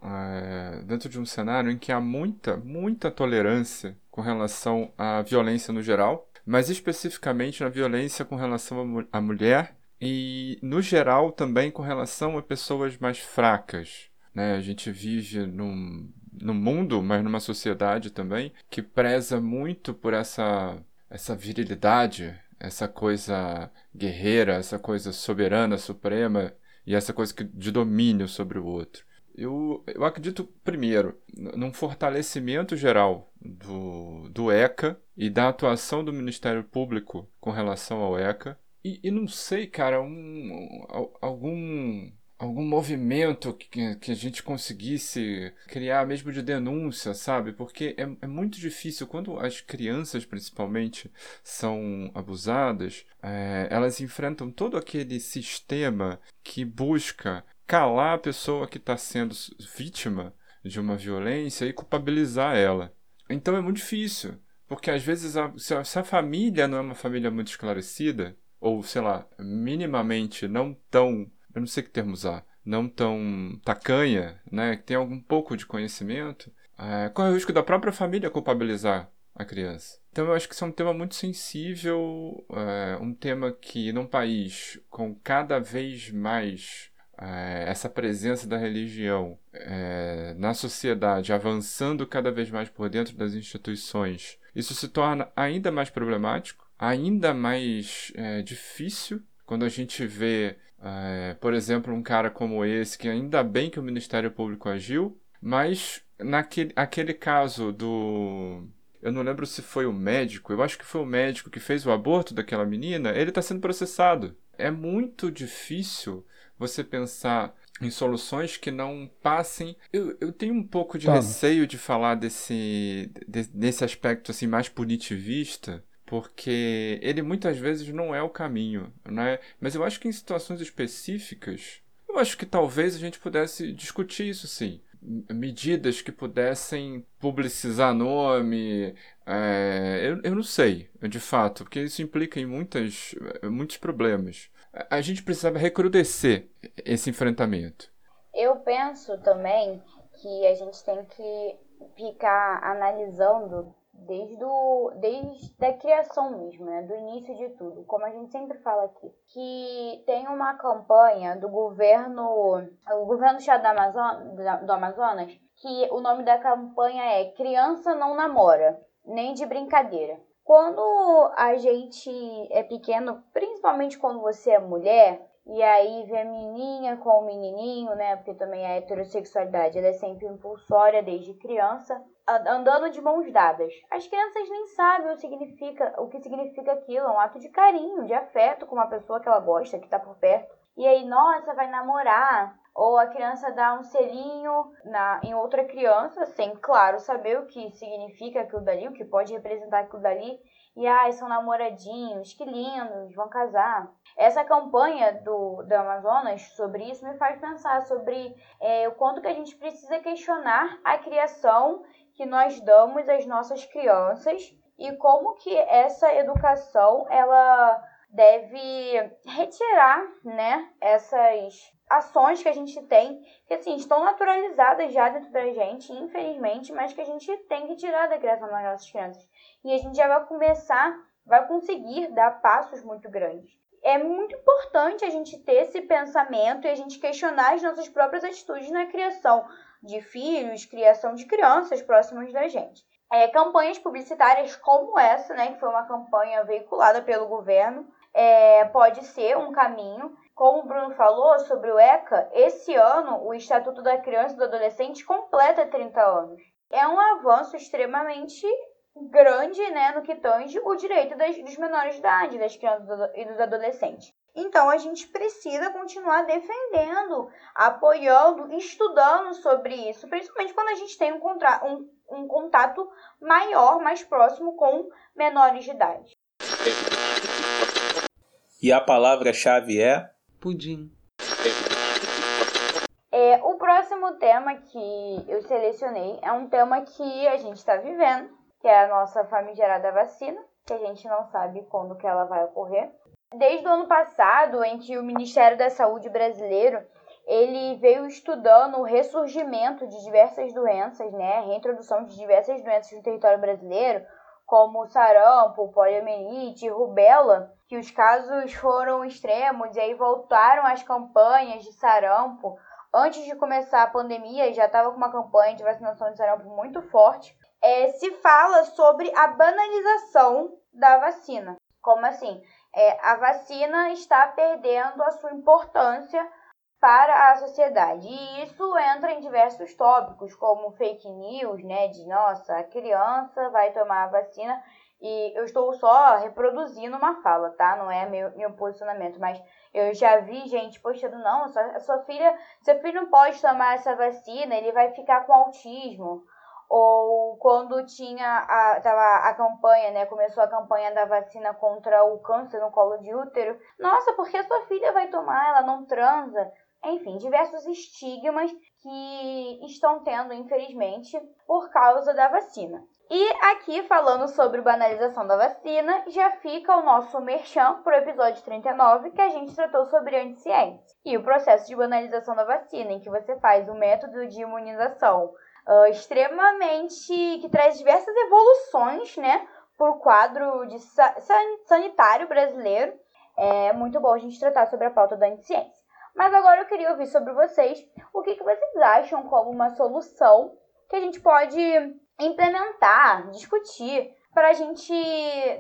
é, dentro de um cenário em que há muita, muita tolerância com relação à violência no geral, mas especificamente na violência com relação à, mu- à mulher e, no geral, também com relação a pessoas mais fracas. Né? A gente vive num, num mundo, mas numa sociedade também, que preza muito por essa, essa virilidade, essa coisa guerreira, essa coisa soberana, suprema e essa coisa de domínio sobre o outro. Eu, eu acredito, primeiro, num fortalecimento geral do, do ECA e da atuação do Ministério Público com relação ao ECA. E, e não sei, cara, um, al- algum, algum movimento que, que a gente conseguisse criar mesmo de denúncia, sabe? Porque é, é muito difícil quando as crianças, principalmente, são abusadas, é, elas enfrentam todo aquele sistema que busca calar a pessoa que está sendo vítima de uma violência e culpabilizar ela. Então é muito difícil, porque às vezes a, se, a, se a família não é uma família muito esclarecida, ou sei lá, minimamente não tão, eu não sei que termo usar, não tão tacanha, né, que tem algum pouco de conhecimento, é, corre o risco da própria família culpabilizar a criança. Então eu acho que isso é um tema muito sensível, é, um tema que num país com cada vez mais é, essa presença da religião é, na sociedade avançando cada vez mais por dentro das instituições, isso se torna ainda mais problemático, ainda mais é, difícil quando a gente vê, é, por exemplo, um cara como esse, que ainda bem que o Ministério Público agiu, mas naquele aquele caso do. Eu não lembro se foi o médico, eu acho que foi o médico que fez o aborto daquela menina, ele está sendo processado. É muito difícil você pensar em soluções que não passem. Eu, eu tenho um pouco de Tá. receio de falar desse, de- desse aspecto assim mais punitivista, porque ele muitas vezes não é o caminho, né? Mas eu acho que em situações específicas, eu acho que talvez a gente pudesse discutir isso sim. Medidas que pudessem publicizar nome, é, eu, eu não sei, de fato, porque isso implica em muitas, muitos problemas. A- A gente precisava recrudescer esse enfrentamento. Eu penso também que a gente tem que ficar analisando desde, o, desde a criação mesmo, né? Do início de tudo, como a gente sempre fala aqui. Que tem uma campanha do governo, o governo do estado do, do Amazonas, que o nome da campanha é Criança Não Namora, nem de brincadeira. Quando a gente é pequeno, principalmente quando você é mulher, e aí vê a menininha com o menininho, né? Porque também a heterossexualidade ela é sempre impulsória desde criança, andando de mãos dadas. As crianças nem sabem o, significa, o que significa aquilo, é um ato de carinho, de afeto com uma pessoa que ela gosta, que tá por perto. E aí, nossa, vai namorar. Ou a criança dá um selinho na, em outra criança, sem, claro, saber o que significa aquilo dali, o que pode representar aquilo dali. E, ai, são namoradinhos, que lindos, vão casar. Essa campanha do, do Amazonas sobre isso me faz pensar sobre é, o quanto que a gente precisa questionar a criação que nós damos às nossas crianças e como que essa educação ela deve retirar, né, essas ações que a gente tem que assim estão naturalizadas já dentro da gente, infelizmente, mas que a gente tem que tirar da criação das nossas crianças. E a gente já vai começar, vai conseguir dar passos muito grandes. É muito importante a gente ter esse pensamento e a gente questionar as nossas próprias atitudes na criação de filhos, criação de crianças próximas da gente. É, campanhas publicitárias como essa, né, que foi uma campanha veiculada pelo governo, é, pode ser um caminho. Como o Bruno falou sobre o ECA, esse ano o Estatuto da Criança e do Adolescente completa 30 anos. é um avanço extremamente grande, né, no que tange o direito das, dos menores de idade, das crianças e dos adolescentes. Então a gente precisa continuar defendendo, apoiando, estudando sobre isso, principalmente quando a gente tem um, contra um, um contato maior, mais próximo com menores de idade. E a palavra-chave é Pudim. É, o próximo tema que eu selecionei é um tema que a gente está vivendo, que é a nossa famigerada vacina, que a gente não sabe quando que ela vai ocorrer. Desde o ano passado, em que o Ministério da Saúde brasileiro ele veio estudando o ressurgimento de diversas doenças, né, a reintrodução de diversas doenças no território brasileiro, como sarampo, poliomielite, rubéola, que os casos foram extremos e aí voltaram as campanhas de sarampo. Antes de começar a pandemia, já estava com uma campanha de vacinação de sarampo muito forte. É, se fala sobre a banalização da vacina. Como assim? É, a vacina está perdendo a sua importância para a sociedade. E isso entra em diversos tópicos, como fake news, né? De nossa, a criança vai tomar a vacina. E eu estou só reproduzindo uma fala, tá? Não é meu, meu posicionamento, mas eu já vi gente postando, não, a sua filha, seu filho não pode tomar essa vacina, ele vai ficar com autismo. Ou quando tinha a, tava a campanha, né? Começou a campanha da vacina contra o câncer no colo de útero. Nossa, porque a sua filha vai tomar, ela não transa. Enfim, diversos estigmas que estão tendo, infelizmente, por causa da vacina. E aqui, falando sobre banalização da vacina, já fica o nosso merchan para o episódio 39, que a gente tratou sobre anticiência. E o processo de banalização da vacina, em que você faz o método de imunização uh, extremamente. que traz diversas evoluções, né, para o quadro de sa sanitário brasileiro. É muito bom a gente tratar sobre a pauta da anticiência. Mas agora eu queria ouvir sobre vocês o que, que vocês acham como uma solução que a gente pode implementar, discutir, para a gente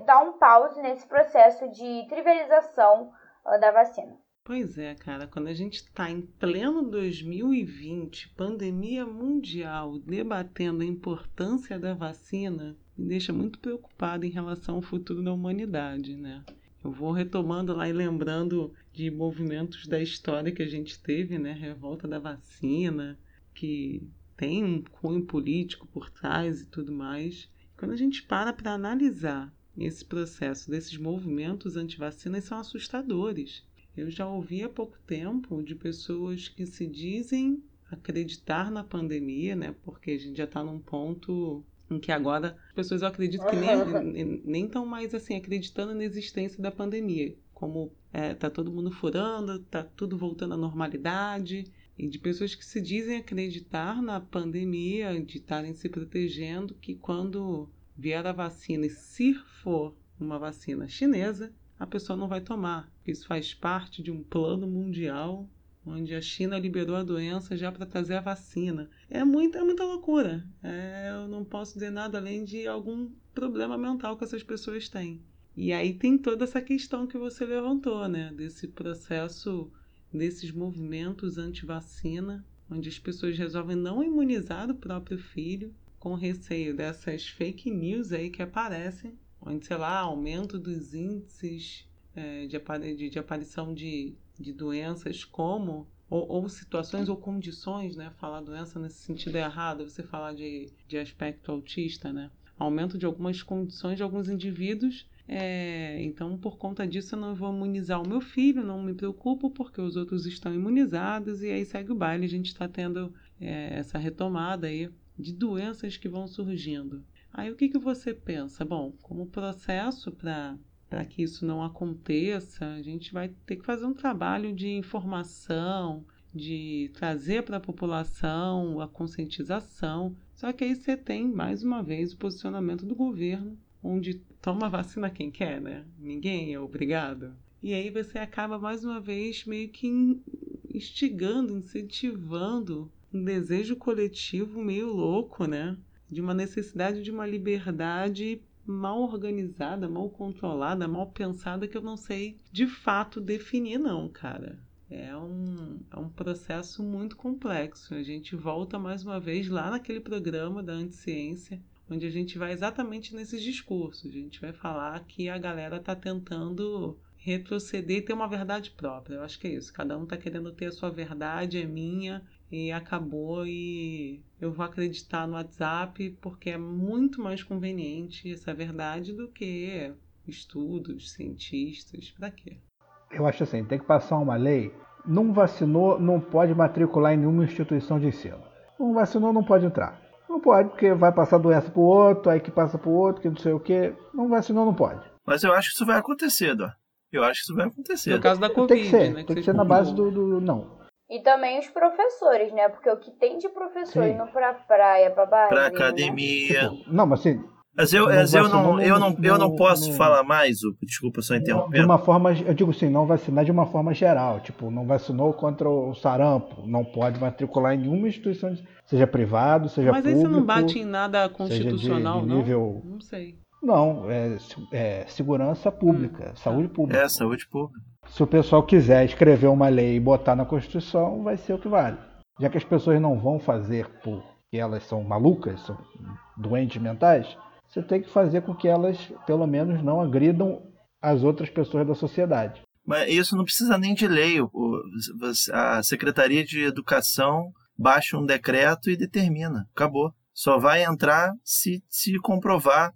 dar um pause nesse processo de trivialização uh, da vacina. Pois é, cara, quando a gente está em pleno 2020, pandemia mundial, debatendo a importância da vacina, me deixa muito preocupado em relação ao futuro da humanidade, né? Eu vou retomando lá e lembrando de movimentos da história que a gente teve, né? Revolta da vacina, que tem um cunho político por trás e tudo mais. Quando a gente para para analisar esse processo desses movimentos anti-vacinas, são assustadores. Eu já ouvi há pouco tempo de pessoas que se dizem acreditar na pandemia, né? Porque a gente já está num ponto em que agora as pessoas eu acredito que nem nem estão mais assim acreditando na existência da pandemia, como é, tá todo mundo furando, tá tudo voltando à normalidade e de pessoas que se dizem acreditar na pandemia, de estarem se protegendo, que quando vier a vacina e se for uma vacina chinesa, a pessoa não vai tomar. Isso faz parte de um plano mundial onde a China liberou a doença já para trazer a vacina. É muita, é muita loucura. É, eu não posso dizer nada além de algum problema mental que essas pessoas têm. E aí tem toda essa questão que você levantou, né? Desse processo, desses movimentos anti-vacina, onde as pessoas resolvem não imunizar o próprio filho, com receio dessas fake news aí que aparecem, onde, sei lá, aumento dos índices é, de, de, de aparição de de doenças como ou, ou, situações ou condições, né? Falar doença nesse sentido é errado, você falar de, de aspecto autista, né? Aumento de algumas condições de alguns indivíduos. É, então, por conta disso, eu não vou imunizar o meu filho, não me preocupo, porque os outros estão imunizados, e aí segue o baile. A gente está tendo é, essa retomada aí de doenças que vão surgindo. Aí o que, que você pensa? Bom, como processo para para que isso não aconteça, a gente vai ter que fazer um trabalho de informação, de trazer para a população a conscientização. Só que aí você tem, mais uma vez, o posicionamento do governo, onde toma vacina quem quer, né? Ninguém é obrigado. E aí você acaba, mais uma vez, meio que instigando, incentivando um desejo coletivo meio louco, né? De uma necessidade de uma liberdade mal organizada, mal controlada, mal pensada que eu não sei de fato definir, não, cara. É um, é um processo muito complexo. A gente volta mais uma vez lá naquele programa da Anticiência, onde a gente vai exatamente nesses discursos. A gente vai falar que a galera está tentando retroceder e ter uma verdade própria. Eu acho que é isso. Cada um está querendo ter a sua verdade, é minha, e acabou. E eu vou acreditar no WhatsApp porque é muito mais conveniente essa verdade do que estudos, cientistas. Para quê? Eu acho assim, tem que passar uma lei. Não vacinou, não pode matricular em nenhuma instituição de ensino. Não vacinou, não pode entrar. Não pode, porque vai passar doença pro outro, aí que passa pro outro, que não sei o quê. Não vacinou, não pode. Mas eu acho que isso vai acontecer, Dó. Eu acho que isso vai acontecer. No caso da Covid, tem que ser, né? tem que ser na base do, do- Não. E também os professores, né? Porque o que tem de professor Sim. indo pra praia, pra barraca. Pra academia. Tipo, não, mas assim, Mas eu, Não mas eu, não, vacinou, eu, não, não- eu não não- posso não- falar mais. Desculpa só de interromper. uma forma, eu digo assim, não vacinar de uma forma geral. Tipo, não vacinou contra o sarampo. Não pode matricular em nenhuma instituição, de- seja privado, seja Mas aí público. você não bate em nada seja de- constitucional, de não? nível- Não sei. Não, é, é segurança pública, Hum, saúde tá. pública. É, saúde pública. Se o pessoal quiser escrever uma lei e botar na Constituição, vai ser o que vale. Já que as pessoas não vão fazer porque elas são malucas, são doentes mentais, você tem que fazer com que elas, pelo menos, não agridam as outras pessoas da sociedade. Mas isso não precisa nem de lei. A Secretaria de Educação baixa um decreto e determina. Acabou. Só vai entrar se, se comprovar.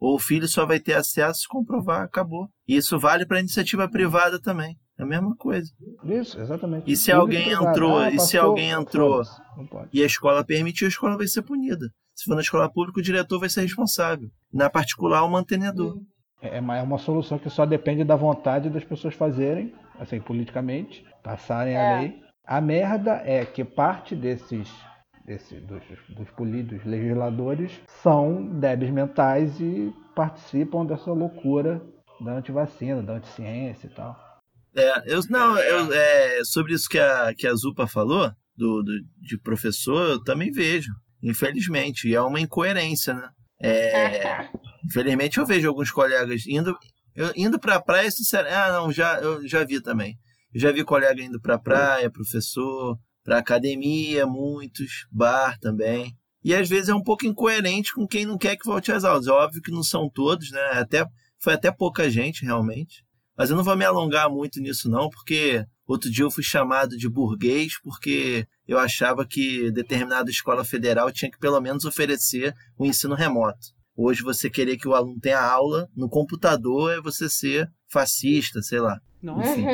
Ou o filho só vai ter acesso se comprovar. Acabou. E isso vale para iniciativa privada também. É a mesma coisa. Isso, exatamente. E se alguém entrou- Ah, e se alguém entrou? foda-se, Não pode. E a escola permitiu, a escola vai ser punida. Se for na escola pública, o diretor vai ser responsável. Na particular, o mantenedor. É uma, é uma solução que só depende da vontade das pessoas fazerem, assim, politicamente, passarem É. a lei. A merda é que parte desses, desse, dos, dos políticos legisladores são débeis mentais e participam dessa loucura da antivacina, da anticiência e tal. É, eu, não, eu, é, sobre isso que a, que a Zupa falou, do, do- de professor, eu também vejo, infelizmente. E é uma incoerência, né? É, infelizmente eu vejo alguns colegas indo, eu, indo pra praia, sinceramente. Ah, não, já, eu já vi também. Eu já vi colega indo pra praia, professor, pra academia, muitos, bar também. E às vezes é um pouco incoerente com quem não quer que volte às aulas. É óbvio que não são todos, né? Até, foi até pouca gente, realmente. Mas eu não vou me alongar muito nisso, não, porque outro dia eu fui chamado de burguês porque eu achava que determinada escola federal tinha que pelo menos oferecer o ensino remoto. Hoje você querer que o aluno tenha aula no computador é você ser fascista, sei lá. Enfim.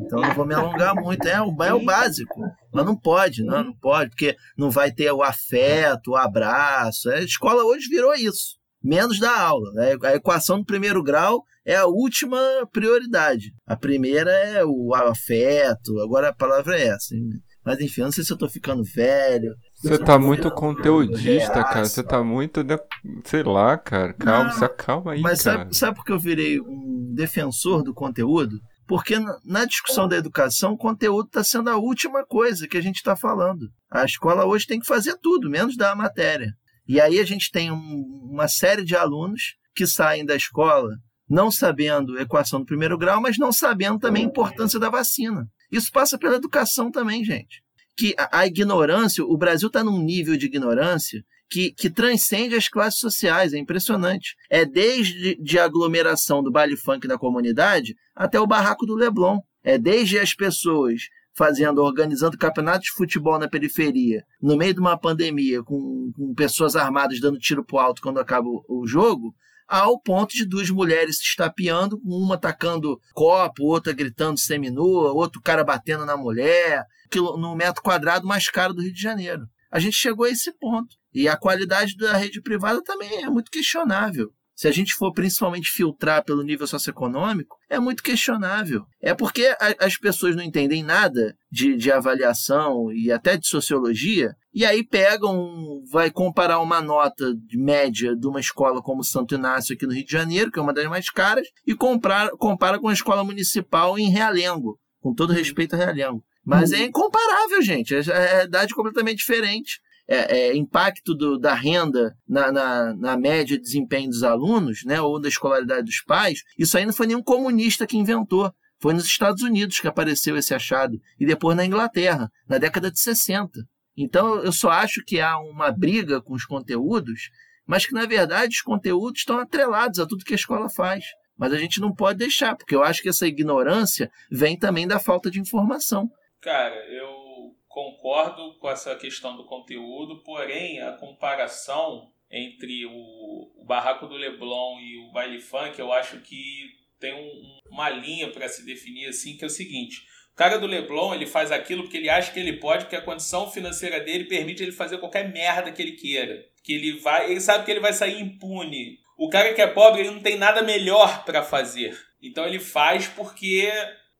Então eu não vou me alongar muito. É o, é o básico. Mas não pode, não, não pode, porque não vai ter o afeto, o abraço. A escola hoje virou isso. Menos da aula. né? A equação do primeiro grau é a última prioridade. A primeira é o afeto, agora a palavra é essa. Mas enfim, eu não sei se eu tô ficando velho. Você tá muito conteudista, cara. Você tá muito. né, Sei lá, cara. Calma, Não, se acalma aí, Mas cara. sabe, sabe por que eu virei um defensor do conteúdo? Porque na, na discussão da educação, o conteúdo está sendo a última coisa que a gente está falando. A escola hoje tem que fazer tudo, menos dar a matéria. E aí a gente tem um- uma série de alunos que saem da escola não sabendo equação do primeiro grau, mas não sabendo também a importância da vacina. Isso passa pela educação também, gente. Que a, a ignorância, o Brasil está num nível de ignorância que, que transcende as classes sociais, é impressionante. É desde de aglomeração do baile funk da comunidade até o barraco do Leblon. É desde as pessoas fazendo, organizando campeonatos de futebol na periferia, no meio de uma pandemia, com, com pessoas armadas dando tiro pro alto quando acaba o, o jogo, ao ponto de duas mulheres se estapeando, uma atacando copo, outra gritando seminua, outro cara batendo na mulher, no metro quadrado mais caro do Rio de Janeiro. A gente chegou a esse ponto. E a qualidade da rede privada também é muito questionável. Se a gente for principalmente filtrar pelo nível socioeconômico, é muito questionável. É porque as pessoas não entendem nada de, de avaliação e até de sociologia, e aí pegam, vai comparar uma nota de média de uma escola como Santo Inácio aqui no Rio de Janeiro, que é uma das mais caras, e compara, compara com a escola municipal em Realengo, com todo respeito a Realengo. Mas é incomparável, gente. É é realidade completamente diferente. É, é, impacto do- da renda na, na, na média de desempenho dos alunos, né, ou da escolaridade dos pais, isso aí não foi nenhum comunista que inventou. Foi nos Estados Unidos que apareceu esse achado e depois na Inglaterra, na década de 60. Então eu só acho que há uma briga com os conteúdos, mas que na verdade os conteúdos estão atrelados a tudo que a escola faz. Mas a gente não pode deixar, porque eu acho que essa ignorância vem também da falta de informação. Cara, eu concordo com essa questão do conteúdo, porém a comparação entre o, Barraco do Leblon e o Baile Funk, eu acho que tem um, uma linha para se definir assim, que é o seguinte: cara do Leblon ele faz aquilo porque ele acha que ele pode, porque a condição financeira dele permite ele fazer qualquer merda que ele queira, que ele vai, ele sabe que ele vai sair impune. O cara que é pobre ele não tem nada melhor para fazer, então ele faz porque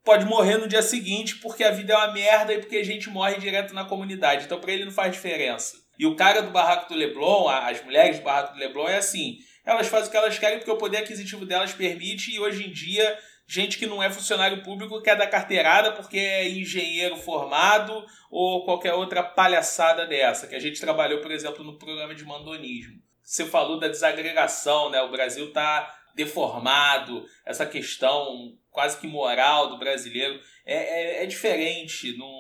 pode morrer no dia seguinte porque a vida é uma merda e porque a gente morre direto na comunidade. Então para ele não faz diferença. E o cara do barraco do Leblon, as mulheres do barraco do Leblon é assim, elas fazem o que elas querem porque o poder aquisitivo delas permite e hoje em dia gente que não é funcionário público quer dar carteirada porque é engenheiro formado ou qualquer outra palhaçada dessa, que a gente trabalhou, por exemplo, no programa de mandonismo. Você falou da desagregação, né? O Brasil está deformado, essa questão quase que moral do brasileiro é, é, é diferente. Não,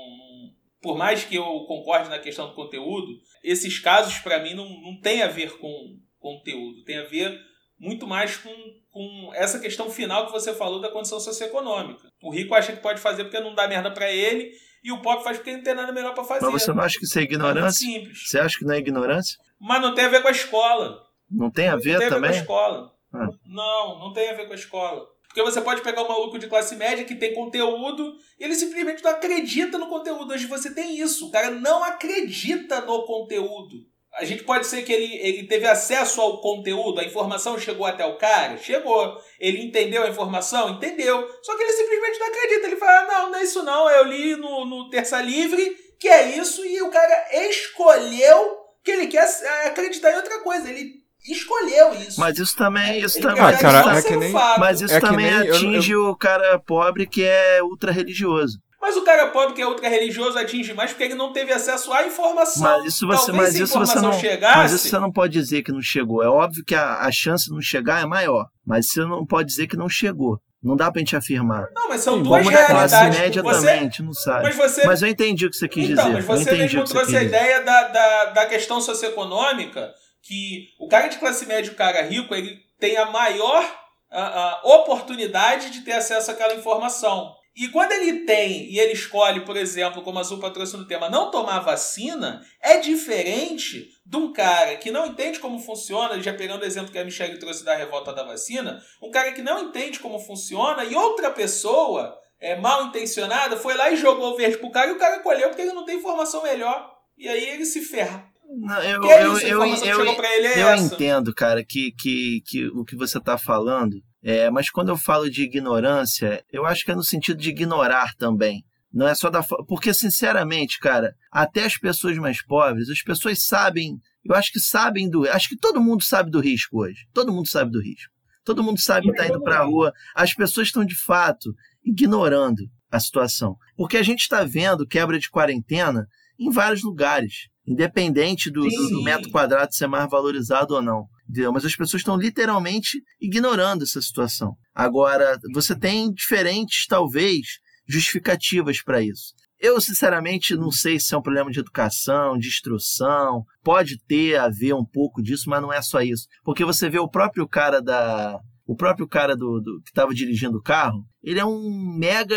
por mais que eu concorde na questão do conteúdo, esses casos para mim não, não tem a ver com conteúdo, tem a ver muito mais com, com essa questão final que você falou da condição socioeconômica. O rico acha que pode fazer porque não dá merda para ele e o pobre faz porque não tem nada melhor para fazer. Mas você não acha que isso é ignorância? É simples. Você acha que não é ignorância? Mas não tem a ver com a escola. Não tem a ver não tem também? a ver com a escola. Ah. Não, não tem a ver com a escola. Porque você pode pegar um maluco de classe média que tem conteúdo e ele simplesmente não acredita no conteúdo. Hoje você tem isso. O cara não acredita no conteúdo. A gente pode ser que ele, ele teve acesso ao conteúdo, a informação chegou até o cara? Chegou. Ele entendeu a informação? Entendeu. Só que ele simplesmente não acredita. Ele fala: não, não é isso não. Eu li no, no Terça Livre que é isso e o cara escolheu que ele quer acreditar em outra coisa. Ele escolheu isso. Mas isso também, isso Ele também, Ah, cara, é que nem- fato. mas isso É que também nem- eu- atinge o cara pobre que é ultra religioso. Mas o cara pobre que é ultra religioso atinge mais porque ele não teve acesso à informação. Mas isso você, Talvez mas isso você informação não, chegasse, mas isso você não pode dizer que não chegou. É óbvio que a, a chance de não chegar é maior, mas você não pode dizer que não chegou. Não dá pra gente afirmar. Não, mas são Sim, duas Como na classe realidades. média você, também, a gente não sabe. Mas você, Mas eu entendi o que você quis então, dizer. mas você mesmo trouxe a ideia da, da, da questão socioeconômica que o cara de classe média e o cara rico ele tem a maior a, a oportunidade de ter acesso àquela informação. E quando ele tem e ele escolhe, por exemplo, como a Zupa trouxe no tema, não tomar vacina, é diferente de um cara que não entende como funciona, já pegando o exemplo que a Michelle trouxe da revolta da vacina, um cara que não entende como funciona e outra pessoa é, mal intencionada foi lá e jogou o verde pro cara e o cara colheu porque ele não tem informação melhor. E aí ele se ferra. Não, eu, é eu, é eu entendo, cara, que, que, que o que você está falando, é, mas quando eu falo de ignorância, eu acho que é no sentido de ignorar também. Não é só da. Porque, sinceramente, cara, até as pessoas mais pobres, as pessoas sabem. Eu acho que sabem do. Acho que todo mundo sabe do risco hoje. Todo mundo sabe do risco. Todo mundo sabe que está indo para a rua. As pessoas estão, de fato, ignorando a situação. Porque a gente está vendo quebra de quarentena em vários lugares, independente do, do- metro quadrado ser mais valorizado ou não. Entendeu? Mas as pessoas estão literalmente ignorando essa situação. Agora, você tem diferentes, talvez, justificativas para isso. Eu, sinceramente, não sei se é um problema de educação, de instrução. Pode ter a ver um pouco disso, mas não é só isso. Porque você vê o próprio cara da. O próprio cara do, do- que estava dirigindo o carro, ele é um mega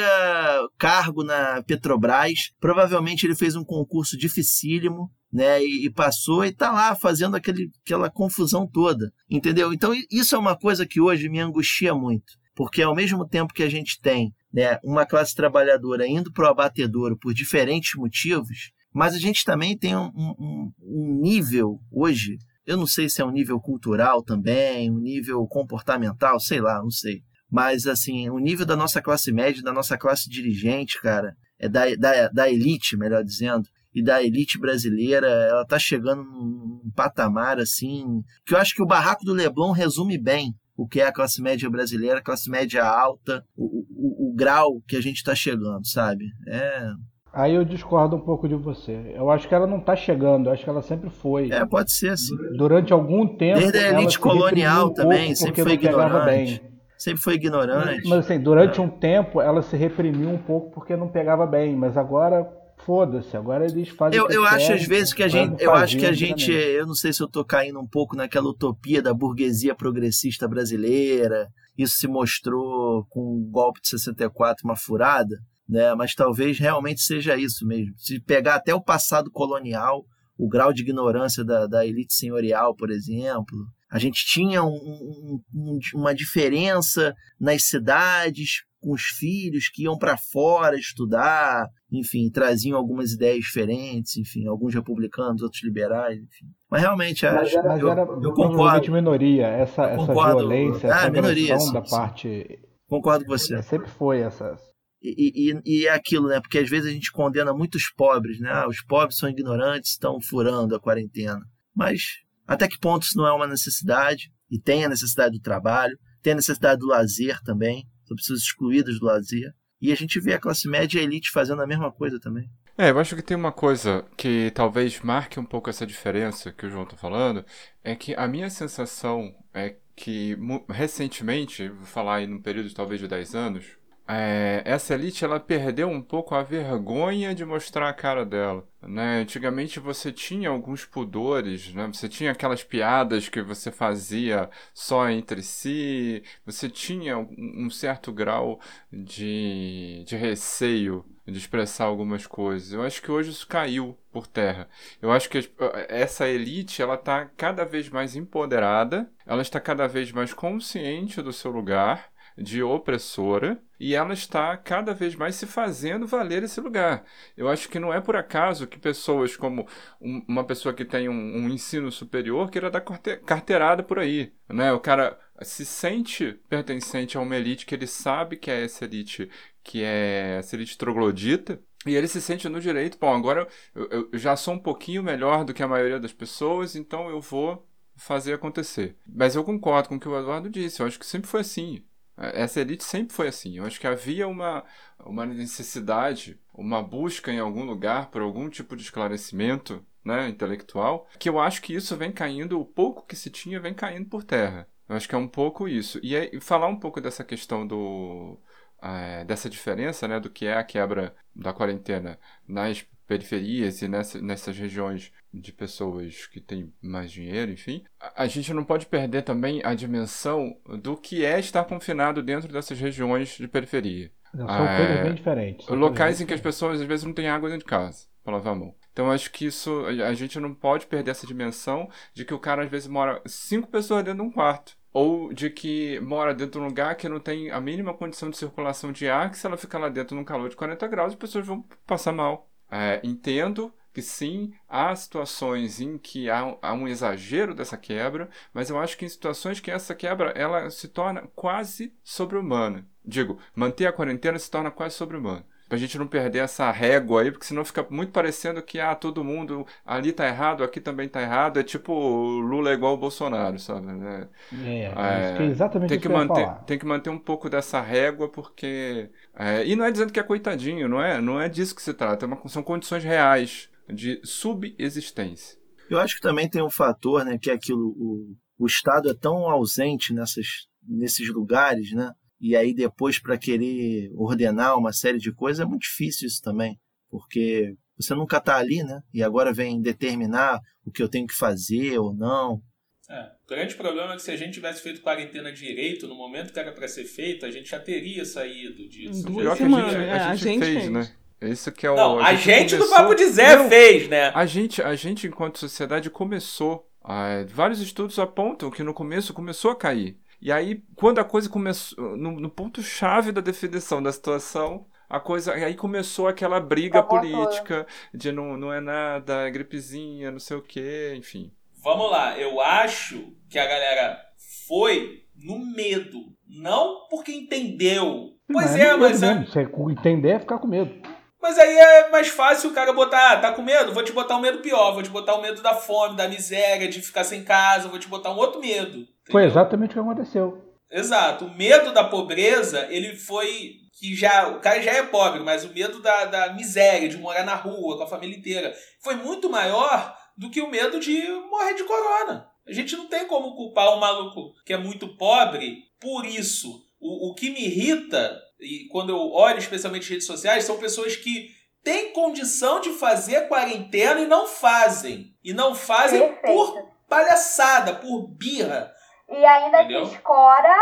cargo na Petrobras. Provavelmente ele fez um concurso dificílimo, né? E, e passou e tá lá fazendo aquele, aquela confusão toda. Entendeu? Então, isso é uma coisa que hoje me angustia muito. Porque ao mesmo tempo que a gente tem né, uma classe trabalhadora indo para o abatedouro por diferentes motivos, mas a gente também tem um, um- um nível hoje, eu não sei se é um nível cultural também, um nível comportamental, sei lá, não sei. Mas assim, o nível da nossa classe média, da nossa classe dirigente, cara, é da, da, da elite, melhor dizendo, e da elite brasileira, ela tá chegando num patamar assim, que eu acho que o barraco do Leblon resume bem o que é a classe média brasileira, a classe média alta, o, o, o grau que a gente está chegando, sabe? É, Aí eu discordo um pouco de você. Eu acho que ela não tá chegando, eu acho que ela sempre foi. é pode ser, sim. Durante algum tempo. Desde a elite colonial um também, sempre foi ignorante. bem. sempre foi ignorante. Mas assim, durante um tempo ela se reprimiu um pouco porque não pegava bem, mas agora foda-se, agora eles fazem. Eu, eu acho querem, às vezes que a gente, eu acho que a gente, antigamente. eu não sei se eu tô caindo um pouco naquela utopia da burguesia progressista brasileira. Isso se mostrou com o golpe de 64 uma furada, né? Mas talvez realmente seja isso mesmo. Se pegar até o passado colonial, o grau de ignorância da, da elite senhorial, por exemplo, a gente tinha um- um- um- uma diferença nas cidades com os filhos que iam para fora estudar, enfim, traziam algumas ideias diferentes, enfim, alguns republicanos, outros liberais, enfim. Mas realmente Mas acho, era, mas eu, era eu concordo, minoria. Essa, essa concordo. violência, Ah, essa minoria, sim, da sim. parte. concordo com você. é, sempre foi essa. E, e, e é aquilo, né? Porque às vezes a gente condena muitos pobres, né? Ah, os pobres são ignorantes, estão furando a quarentena. Mas até que ponto isso não é uma necessidade? E tem a necessidade do trabalho, tem a necessidade do lazer também, são pessoas excluídas do lazer. E a gente vê a classe média e a elite fazendo a mesma coisa também. É, eu acho que tem uma coisa que talvez marque um pouco essa diferença que o João tá falando, é que a minha sensação é que recentemente, vou falar aí num período talvez de 10 anos, é, essa elite ela perdeu um pouco a vergonha de mostrar a cara dela. Né? Antigamente você tinha alguns pudores, né? você tinha aquelas piadas que você fazia só entre si, você tinha um certo grau de, de receio de expressar algumas coisas. Eu acho que hoje isso caiu por terra. Eu acho que essa elite ela está cada vez mais empoderada, ela está cada vez mais consciente do seu lugar de opressora e ela está cada vez mais se fazendo valer esse lugar. Eu acho que não é por acaso que pessoas como um- uma pessoa que tem um, um ensino superior queira dar carte- carteirada por aí, né? O cara se sente pertencente a uma elite que ele sabe que é essa elite, que é essa elite troglodita, e ele se sente no direito, bom, agora eu- eu já sou um pouquinho melhor do que a maioria das pessoas, então eu vou fazer acontecer. Mas eu concordo com o que o Eduardo disse, eu acho que sempre foi assim. Essa elite sempre foi assim. Eu acho que havia uma, uma necessidade, uma busca em algum lugar por algum tipo de esclarecimento né, intelectual, que eu acho que isso vem caindo, o pouco que se tinha vem caindo por terra. Eu acho que é um pouco isso. E, falar um pouco dessa questão do. eh, dessa diferença né, do que é a quebra da quarentena nas periferias e nessa, nessas regiões de pessoas que têm mais dinheiro, enfim, a, a gente não pode perder também a dimensão do que é estar confinado dentro dessas regiões de periferia. São Ah, coisas é. bem diferentes. Locais em que as pessoas às vezes não têm água dentro de casa para lavar a mão. Então acho que isso a a gente não pode perder essa dimensão de que o cara às vezes mora cinco pessoas dentro de um quarto. Ou de que mora dentro de um lugar que não tem a mínima condição de circulação de ar, que se ela ficar lá dentro num calor de 40 graus, as pessoas vão passar mal. É, entendo que sim, há situações em que há, há um exagero dessa quebra, mas eu acho que em situações que essa quebra ela se torna quase sobre-humana. Digo, manter a quarentena se torna quase sobre-humana. Pra gente não perder essa régua aí, porque senão fica muito parecendo que ah, todo mundo ali tá errado, aqui também tá errado. É tipo Lula é igual o Bolsonaro, sabe? É, É, É, que é exatamente tem que que manter, falar. tem que manter um pouco dessa régua, porque. é, e não é dizendo que é coitadinho, não é, não é disso que se trata. é uma- são condições reais de subexistência. Eu acho que também tem um fator, né, que é aquilo, o, o Estado é tão ausente nessas, nesses lugares, né? E aí depois para querer ordenar uma série de coisas é muito difícil isso também, porque você nunca está ali, né? E agora vem determinar o que eu tenho que fazer ou não. É, o grande problema é que se a gente tivesse feito quarentena direito no momento que era para ser feito, a gente já teria saído disso. Pior que a semanas, gente, é, a a gente gente fez, fez. né? Isso que é o. Não, a gente do começou- Papo de Zé Não, fez, né? A gente, a gente, enquanto sociedade, começou. ah, vários estudos apontam que no começo começou a cair. E aí, quando a coisa começou. No, no ponto-chave da definição da situação, a coisa. Aí começou aquela briga Acabou política de não, não é nada, é gripezinha, não sei o quê, enfim. Vamos lá, eu acho que a galera foi no medo, não porque entendeu. Pois Não, é, medo mas, mesmo. Você entender é ficar com medo. mas aí é mais fácil o cara botar, ah, tá com medo? Vou te botar um medo pior, vou te botar o medo da fome, da miséria, de ficar sem casa, vou te botar um outro medo. Foi exatamente o que aconteceu. Exato. O medo da pobreza, ele foi. que já O cara já é pobre, mas o medo da, da miséria, de morar na rua com a família inteira, foi muito maior do que o medo de morrer de corona. A gente não tem como culpar um maluco que é muito pobre por isso. O, o que me irrita, e quando eu olho especialmente redes sociais, são pessoas que têm condição de fazer quarentena e não fazem. E não fazem por palhaçada, por birra. E ainda Entendeu? se escora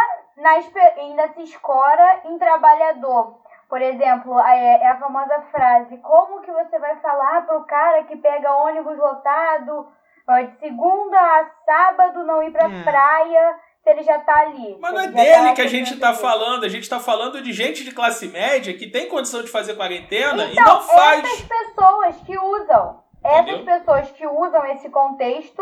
ainda se escora em trabalhador. Por exemplo, é, é a famosa frase: como que você vai falar pro cara que pega ônibus lotado de segunda a sábado não ir pra É. praia se ele já tá ali? Mas não é dele tá que a gente tá falando. A gente tá falando de gente de classe média que tem condição de fazer quarentena e Então, não faz. essas pessoas que usam, essas Entendeu? pessoas que usam esse contexto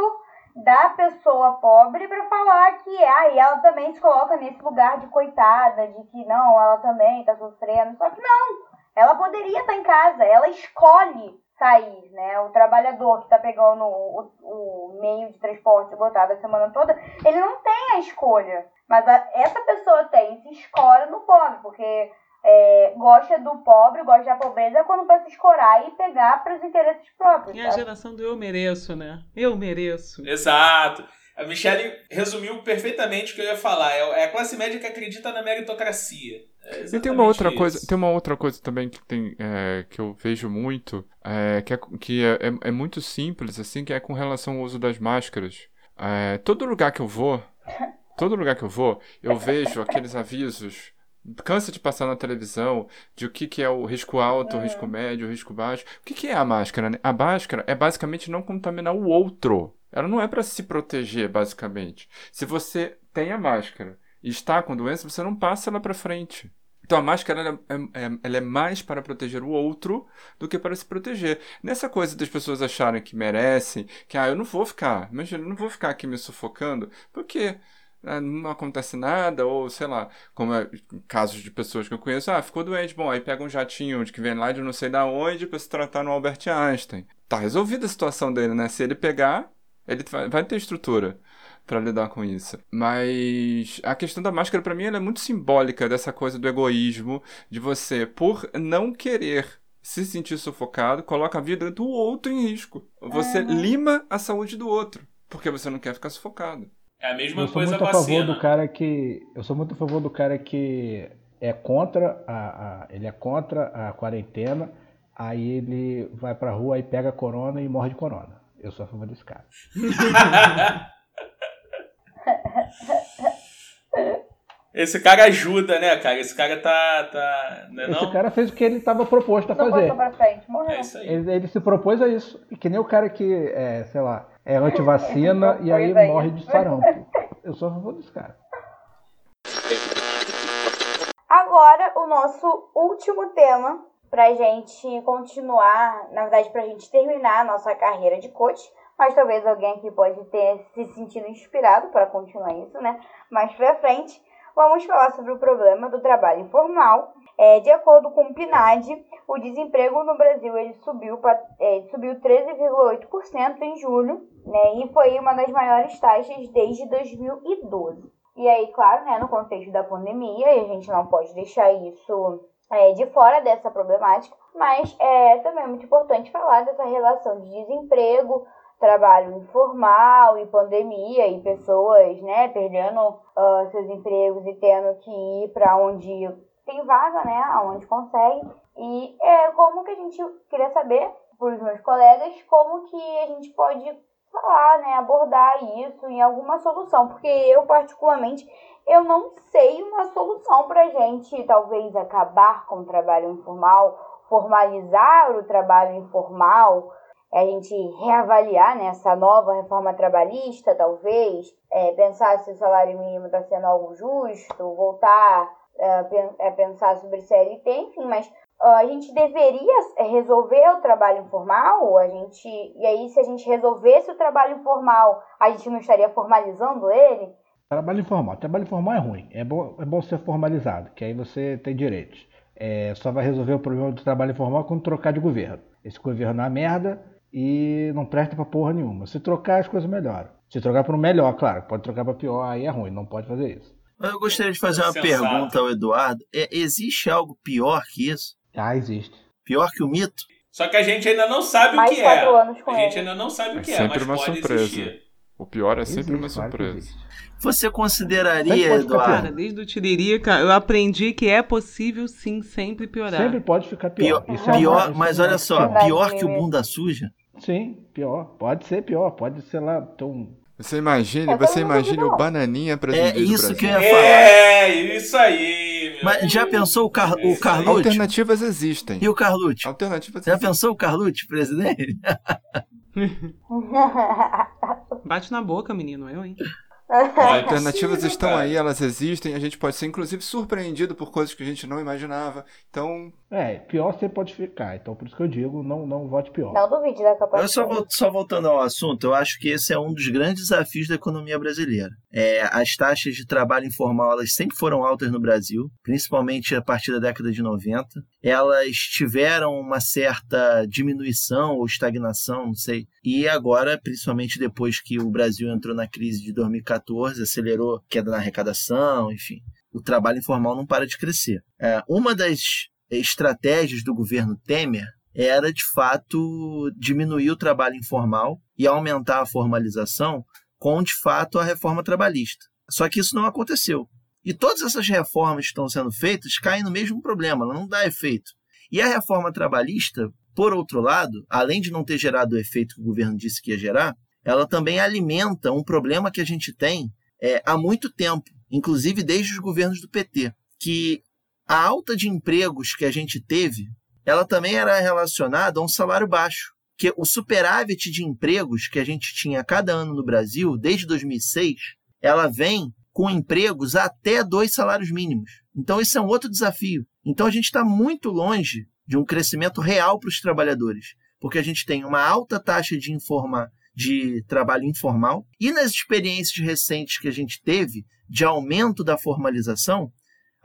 da pessoa pobre pra falar que ah, e ela também se coloca nesse lugar de coitada, de que não, ela também tá sofrendo. Só que não, ela poderia estar em casa, ela escolhe sair, né? O trabalhador que tá pegando o, o meio de transporte lotado a semana toda, ele não tem a escolha. Mas a- essa pessoa tem, se escora no pobre, porque é, gosta do pobre, gosta da pobreza quando vai se escorar e pegar para os interesses próprios. É a geração do eu mereço, né? Eu mereço. Exato. A Michelle resumiu perfeitamente o que eu ia falar. É é a classe média que acredita na meritocracia. É E tem uma outra exatamente coisa, isso. tem uma outra coisa também que tem é, que eu vejo muito, é, que, é, que é, é- é muito simples, assim, que é com relação ao uso das máscaras. É, todo lugar que eu vou, todo lugar que eu vou, eu vejo aqueles avisos. Cansa de passar na televisão de o que, que é o risco alto, o risco médio, o risco baixo. O que, que é a máscara? né? A máscara é basicamente não contaminar o outro. Ela não é para se proteger, basicamente. Se você tem a máscara e está com doença, você não passa ela para frente. Então a máscara ela é, é- ela é mais para proteger o outro do que para se proteger. Nessa coisa das pessoas acharem que merecem, que ah, eu não vou ficar, imagina, eu não vou ficar aqui me sufocando, porque ah, não acontece nada, ou sei lá, como é casos de pessoas que eu conheço, ah, ficou doente, bom, aí pega um jatinho de que vem lá de não sei da onde para se tratar no Albert Einstein. Tá resolvida a situação dele, né? Se ele pegar, ele vai, ter estrutura para lidar com isso. Mas a questão da máscara para mim ela é muito simbólica dessa coisa do egoísmo, de você por não querer se sentir sufocado, coloca a vida do outro em risco. Você lima a saúde do outro, porque você não quer ficar sufocado. É a mesma Eu sou coisa muito a a favor vacina. do cara que. Eu sou muito a favor do cara que é contra a, a- ele é contra a quarentena, aí ele vai pra rua e pega corona e morre de corona. Eu sou a favor desse cara. Esse cara ajuda, né, cara? Esse cara tá. tá não é Esse não? cara fez o que ele estava proposto a Não fazer. frente, morreu. É isso aí. Ele, ele se propôs a isso. E que nem o cara que é, sei lá, é antivacina Ele se e aí morre de sarampo. Eu sou a favor desse cara. Agora, o nosso último tema pra gente continuar, na verdade, pra gente terminar a nossa carreira de coach. Mas talvez alguém aqui pode ter se sentido inspirado para continuar isso, né? Mais pra frente, vamos falar sobre o problema do trabalho informal. É, de acordo com o PNAD, o desemprego no Brasil ele subiu, é, subiu 13,8% em julho, né? E foi uma das maiores taxas desde 2012. E aí, claro, né, no contexto da pandemia, a gente não pode deixar isso é, de fora dessa problemática, mas é também muito importante falar dessa relação de desemprego, trabalho informal e pandemia e pessoas, né, perdendo ah, seus empregos e tendo que ir para onde tem vaga, né, aonde consegue. E é como que a gente queria saber para os meus colegas como que a gente pode falar, né, abordar isso em alguma solução, porque eu particularmente eu não sei uma solução para gente talvez acabar com o trabalho informal, formalizar o trabalho informal, a gente reavaliar né, essa nova reforma trabalhista, talvez, é, pensar se o salário mínimo está sendo algo justo, voltar é, é, pensar sobre CLT, enfim, mas a gente deveria resolver o trabalho informal, a gente e aí se a gente resolvesse o trabalho informal, a gente não estaria formalizando ele? Trabalho informal. Trabalho informal é ruim. É bom, é bom ser formalizado, que aí você tem direitos. É, só vai resolver o problema do trabalho informal quando trocar de governo. Esse governo é uma merda e não presta pra porra nenhuma. Se trocar, as coisas melhoram. Se trocar para um melhor, claro. Pode trocar para pior, aí é ruim. Não pode fazer isso. Eu gostaria de fazer uma Sensato. pergunta ao Eduardo. É, existe algo pior que isso? Ah, existe. Pior que o mito? Só que a gente ainda não sabe Mais o que quatro é. anos com A gente ele. ainda não sabe o É que é, sempre uma pode surpresa. existir. O pior é sempre uma Existe, claro que surpresa. Você Sempre consideraria, Eduardo, Cara, desde o Tiririca, eu aprendi que é possível sim sempre piorar. Sempre pode ficar pior. pior, Isso é uma- pior mas é uma- olha só, Verdade, pior que o bunda suja? Sim, pior. Pode ser pior. Pode ser lá. Tão... Você imagine, Eu você duvido, o. Bananinha É presidente do isso que eu ia falar. É, isso aí, meu Mas já pensou o, Car o. Carlucci? Alternativas existem. E o Carlucci? Alternativas Já existem. pensou o Carlucci, presidente? Bate na boca, menino, eu, hein? É alternativas estão aí, elas existem, a gente pode ser inclusive surpreendido por coisas que a gente não imaginava. Então, É, pior você pode ficar. Então por isso que eu digo, não, não vote pior. Não duvide da capacidade. só, só voltando ao assunto, eu acho que esse é um dos grandes desafios da economia brasileira. É, as taxas de trabalho informal elas sempre foram altas no Brasil, principalmente a partir da década de 90. Elas tiveram uma certa diminuição ou estagnação, não sei. E agora, principalmente depois que o Brasil entrou na crise de 2014, acelerou queda na arrecadação, enfim. O trabalho informal não para de crescer. É, uma das estratégias do governo Temer era de fato diminuir o trabalho informal e aumentar a formalização com de fato a reforma trabalhista. Só que isso não aconteceu. E todas essas reformas que estão sendo feitas caem no mesmo problema, ela não dá efeito. E a reforma trabalhista, por outro lado, além de não ter gerado o efeito que o governo disse que ia gerar, ela também alimenta um problema que a gente tem é, há muito tempo, inclusive desde os governos do PT, que a alta de empregos que a gente teve ela também era relacionada a um salário baixo. Que o superávit de empregos que a gente tinha cada ano no Brasil, desde 2006, ela vem com empregos até dois salários mínimos. Então, esse é um outro desafio. Então, a gente está muito longe de um crescimento real para os trabalhadores, porque a gente tem uma alta taxa de, de trabalho informal, e nas experiências recentes que a gente teve de aumento da formalização,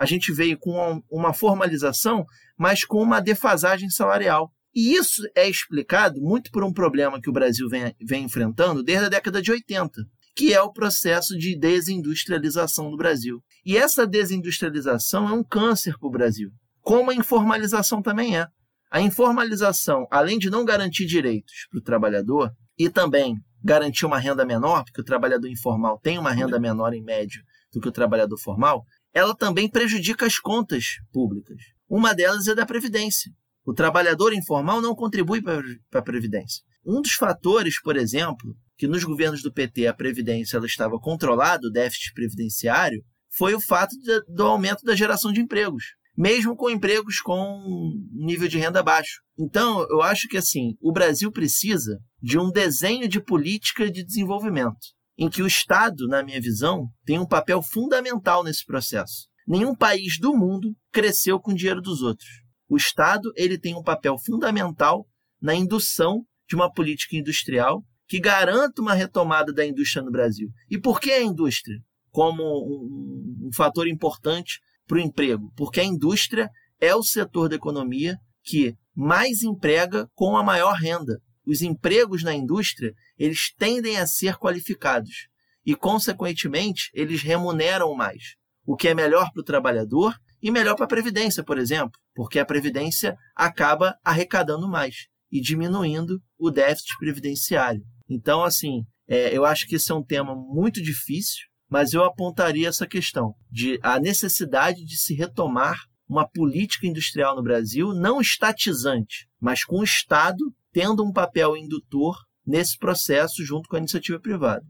a gente veio com uma formalização, mas com uma defasagem salarial. E isso é explicado muito por um problema que o Brasil vem, vem enfrentando desde a década de 80, que é o processo de desindustrialização do Brasil. E essa desindustrialização é um câncer para o Brasil, como a informalização também é. A informalização, além de não garantir direitos para o trabalhador e também garantir uma renda menor, porque o trabalhador informal tem uma renda menor em média do que o trabalhador formal, ela também prejudica as contas públicas. Uma delas é da Previdência. O trabalhador informal não contribui para a Previdência. Um dos fatores, por exemplo, que nos governos do PT a Previdência ela estava controlada, o déficit previdenciário, foi o fato de, do aumento da geração de empregos, mesmo com empregos com nível de renda baixo. Então, eu acho que assim, o Brasil precisa de um desenho de política de desenvolvimento em que o Estado, na minha visão, tem um papel fundamental nesse processo. Nenhum país do mundo cresceu com o dinheiro dos outros. O Estado ele tem um papel fundamental na indução de uma política industrial que garanta uma retomada da indústria no Brasil. E por que a indústria como um, um fator importante para o emprego? Porque a indústria é o setor da economia que mais emprega com a maior renda. Os empregos na indústria eles tendem a ser qualificados e, consequentemente, eles remuneram mais, o que é melhor para o trabalhador e melhor para a Previdência, por exemplo, porque a Previdência acaba arrecadando mais e diminuindo o déficit previdenciário. Então, assim, é, eu acho que esse é um tema muito difícil, mas eu apontaria essa questão de a necessidade de se retomar uma política industrial no Brasil não estatizante, mas com o Estado tendo um papel indutor nesse processo junto com a iniciativa privada.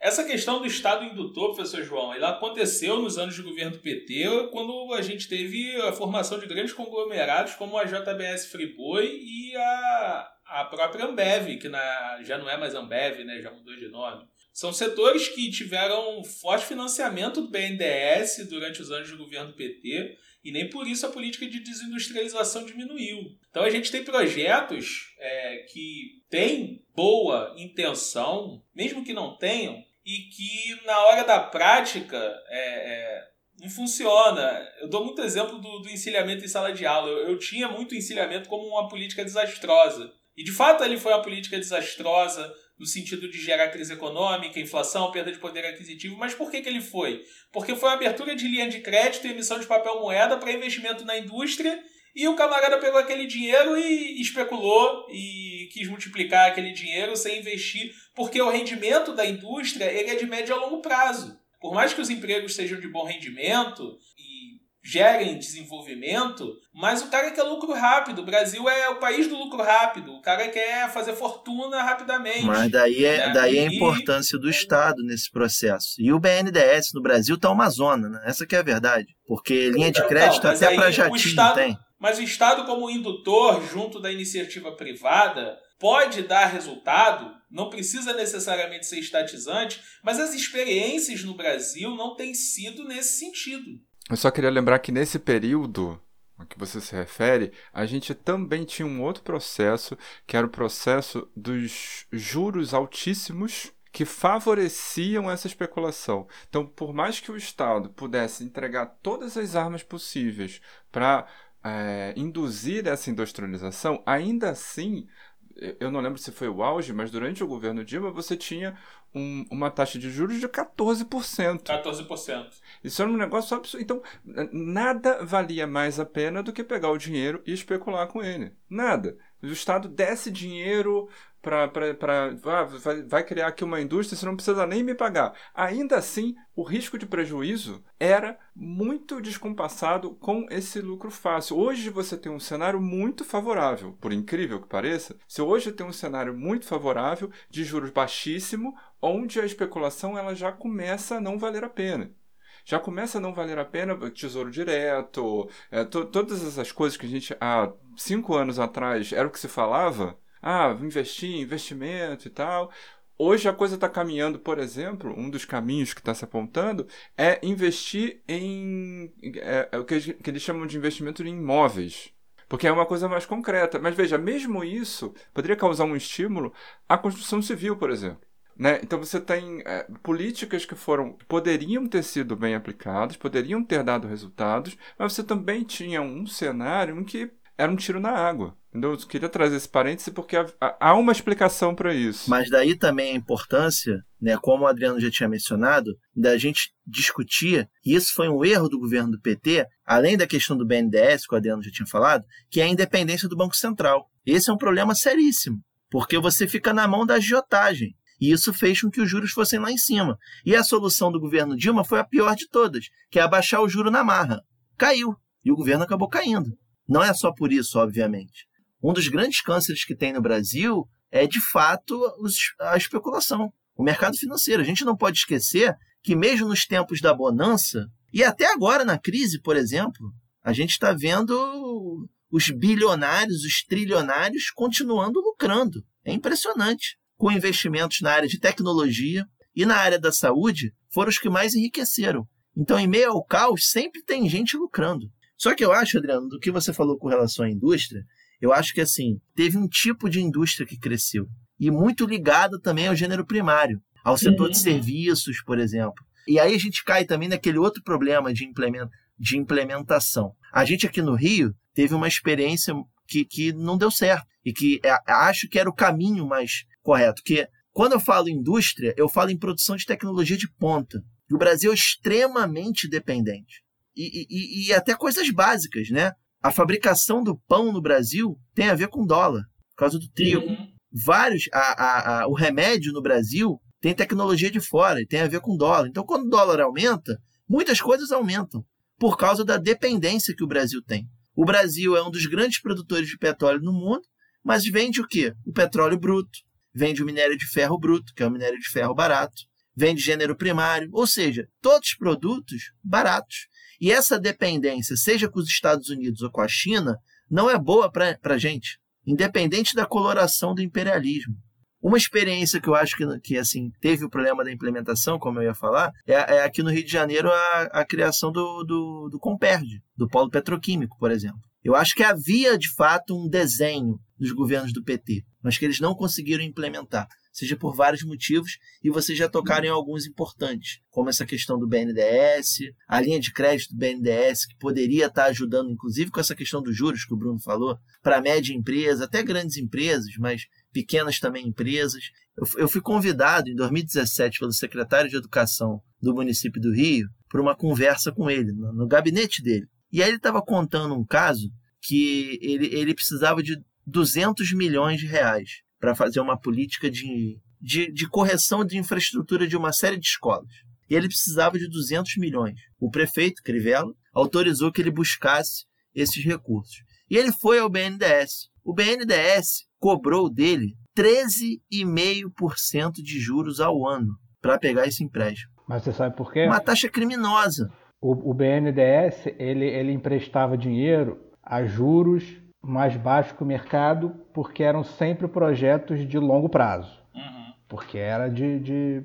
Essa questão do Estado indutor, professor João, ela aconteceu nos anos de governo do PT, quando a gente teve a formação de grandes conglomerados como a JBS Friboi e a, a própria Ambev, que na, já não é mais Ambev, né, já mudou de nome. São setores que tiveram forte financiamento do BNDES durante os anos de governo do PT, e nem por isso a política de desindustrialização diminuiu. Então a gente tem projetos é, que têm boa intenção, mesmo que não tenham, e que na hora da prática é, é, não funciona. Eu dou muito exemplo do, do encilhamento em sala de aula. Eu, eu tinha muito encilhamento como uma política desastrosa. E de fato ele foi uma política desastrosa no sentido de gerar crise econômica, inflação, perda de poder aquisitivo. Mas por que, que ele foi? Porque foi uma abertura de linha de crédito e emissão de papel moeda para investimento na indústria E o camarada pegou aquele dinheiro e especulou e quis multiplicar aquele dinheiro sem investir, porque o rendimento da indústria ele é de médio a longo prazo. Por mais que os empregos sejam de bom rendimento gerem desenvolvimento, mas o cara quer lucro rápido. O Brasil é o país do lucro rápido. O cara quer fazer fortuna rapidamente. Mas daí é, né? daí é a E- importância do Estado nesse processo. E o BNDES no Brasil tá uma zona, né? Essa que é a verdade. Porque linha de Então, crédito mas até para o jatinho Estado- tem. Mas o Estado, como indutor junto da iniciativa privada, pode dar resultado, não precisa necessariamente ser estatizante, mas as experiências no Brasil não têm sido nesse sentido. Eu só queria lembrar que nesse período a que você se refere, a gente também tinha um outro processo, que era o processo dos juros altíssimos que favoreciam essa especulação. Então, por mais que o Estado pudesse entregar todas as armas possíveis para é, induzir essa industrialização, ainda assim, eu não lembro se foi o auge, mas durante o governo Dilma você tinha um- uma taxa de juros de 14%. 14%. Isso era um negócio absurdo. Então, nada valia mais a pena do que pegar o dinheiro e especular com ele. Nada. O Estado desse dinheiro para. Ah, vai, vai criar aqui uma indústria, você não precisa nem me pagar. Ainda assim, o risco de prejuízo era muito descompassado com esse lucro fácil. Hoje você tem um cenário muito favorável, por incrível que pareça. Você hoje tem um cenário muito favorável de juros baixíssimo, onde a especulação ela já começa a não valer a pena já começa a não valer a pena tesouro direto, é, to- todas essas coisas que a gente há cinco anos atrás era o que se falava. Ah, investir, investimento e tal. Hoje a coisa está caminhando, por exemplo, um dos caminhos que está se apontando é investir em é, é o que, eles- que eles chamam de investimento em imóveis. Porque é uma coisa mais concreta. Mas veja, mesmo isso poderia causar um estímulo à construção civil, por exemplo. Né? Então você tem é, políticas que foram poderiam ter sido bem aplicadas, poderiam ter dado resultados, mas você também tinha um cenário em que era um tiro na água. Eu queria trazer esse parêntese porque há uma explicação para isso. Mas daí também a importância, né, como o Adriano já tinha mencionado, da gente discutir, e isso foi um erro do governo do PT, além da questão do BNDES, que o Adriano já tinha falado, que é a independência do Banco Central. Esse é um problema seríssimo, porque você fica na mão da agiotagem. E isso fez com que os juros fossem lá em cima. E a solução do governo Dilma foi a pior de todas, que é abaixar o juro na marra. Caiu. E o governo acabou caindo. Não é só por isso, obviamente. Um dos grandes cânceres que tem no Brasil é, de fato, a especulação, o mercado financeiro. A gente não pode esquecer que, mesmo nos tempos da bonança, e até agora na crise, por exemplo, a gente está vendo os bilionários, os trilionários continuando lucrando. É impressionante. Com investimentos na área de tecnologia e na área da saúde, foram os que mais enriqueceram. Então, em meio ao caos, sempre tem gente lucrando. Só que eu acho, Adriano, do que você falou com relação à indústria, eu acho que assim, teve um tipo de indústria que cresceu. E muito ligada também ao gênero primário, ao setor de serviços, por exemplo. E aí a gente cai também naquele outro problema de, de implementação. A gente aqui no Rio teve uma experiência que, que não deu certo. E que é- acho que era o caminho mais correto. Que quando eu falo indústria, eu falo em produção de tecnologia de ponta. E o Brasil é extremamente dependente. E, e- e até coisas básicas, né? A fabricação do pão no Brasil tem a ver com dólar, por causa do trigo. Uhum. Vários, a- a- a- o remédio no Brasil tem tecnologia de fora e tem a ver com dólar. Então, quando o dólar aumenta, muitas coisas aumentam por causa da dependência que o Brasil tem. O Brasil é um dos grandes produtores de petróleo no mundo, mas vende o quê? O petróleo bruto, vende o minério de ferro bruto, que é o minério de ferro barato, vende gênero primário, ou seja, todos produtos baratos. E essa dependência, seja com os Estados Unidos ou com a China, não é boa para a gente, independente da coloração do imperialismo. Uma experiência que eu acho que, que assim teve o problema da implementação, como eu ia falar, é, é aqui no Rio de Janeiro a, a criação do, do, do Comperd, do polo petroquímico, por exemplo. Eu acho que havia, de fato, um desenho dos governos do PT, mas que eles não conseguiram implementar, seja por vários motivos, e vocês já tocaram em alguns importantes, como essa questão do BNDES, a linha de crédito do BNDES, que poderia estar ajudando, inclusive com essa questão dos juros que o Bruno falou, para média empresa, até grandes empresas, mas pequenas também empresas. Eu, eu fui convidado em 2017 pelo secretário de Educação do município do Rio para uma conversa com ele, no, no gabinete dele. E aí ele estava contando um caso que ele, ele precisava de 200 milhões de reais para fazer uma política de, de, de correção de infraestrutura de uma série de escolas. E ele precisava de 200 milhões. O prefeito, Crivella, autorizou que ele buscasse esses recursos. E ele foi ao BNDES. O BNDES cobrou dele 13,5% de juros ao ano para pegar esse empréstimo. Mas você sabe por quê? Uma taxa criminosa. O, o BNDES ele, ele emprestava dinheiro a juros mais baixos que o mercado, porque eram sempre projetos de longo prazo. Uhum. Porque era de, de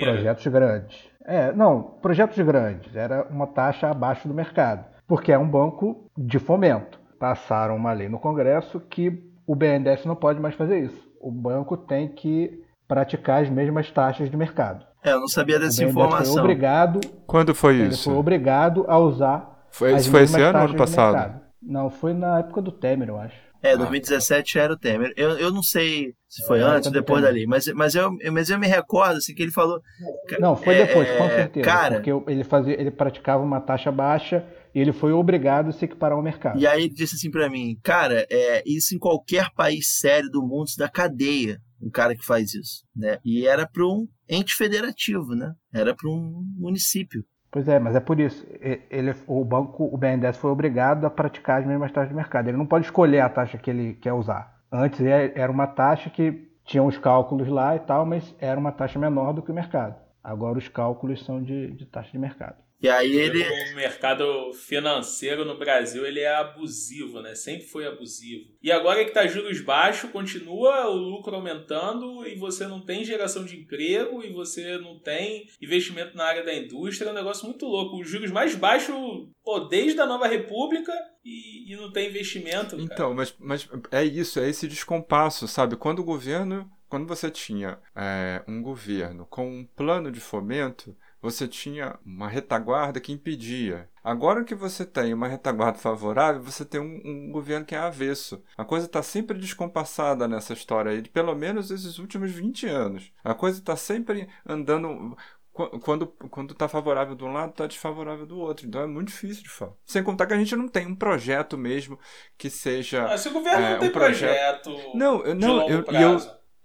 projetos grandes. É, não, projetos grandes. Era uma taxa abaixo do mercado. Porque é um banco de fomento. Passaram uma lei no Congresso que o BNDES não pode mais fazer isso. O banco tem que praticar as mesmas taxas de mercado. É, eu não sabia O dessa BNDES foi informação. obrigado, Quando foi ele isso? foi obrigado a usar Foi, as isso foi esse ano ou ano passado? Não, foi na época do Temer, eu acho. É, 2017 era o Temer. Eu, eu não sei se foi É, antes ou depois tem. da lei, mas, mas, eu, mas eu me recordo assim, que ele falou. Não, foi É, depois, com é, certeza. cara- Porque ele, fazia, ele praticava uma taxa baixa e ele foi obrigado a se equiparar ao mercado. E aí ele disse assim pra mim, cara, é, isso em qualquer país sério do mundo se dá cadeia, um cara que faz isso, né? E era para um ente federativo, né? Era para um município. Pois é, mas é por isso. Ele, o banco, o BNDES foi obrigado a praticar as mesmas taxas de mercado. Ele não pode escolher a taxa que ele quer usar. Antes é- era uma taxa que tinha os cálculos lá e tal, mas era uma taxa menor do que o mercado. Agora os cálculos são de, de taxa de mercado. E aí ele, O mercado financeiro no Brasil ele é abusivo, né? Sempre foi abusivo. E agora que tá juros baixos, continua o lucro aumentando e você não tem geração de emprego e você não tem investimento na área da indústria. É um negócio muito louco. Os juros mais baixos, pô, desde a Nova República e, e não tem investimento. cara. Então, mas, mas é isso, é esse descompasso, sabe? Quando o governo, quando você tinha é, um governo com um plano de fomento, você tinha uma retaguarda que impedia. Agora que você tem uma retaguarda favorável, você tem um, um governo que é avesso. A coisa está sempre descompassada nessa história aí, de pelo menos esses últimos 20 anos. A coisa está sempre andando. Qu- Quando, quando tá favorável de um lado, tá desfavorável do outro. Então é muito difícil de falar. Sem contar que a gente não tem um projeto mesmo que seja. Ah, se o governo É, não tem um projeto- projeto, Não, eu- não, longo eu-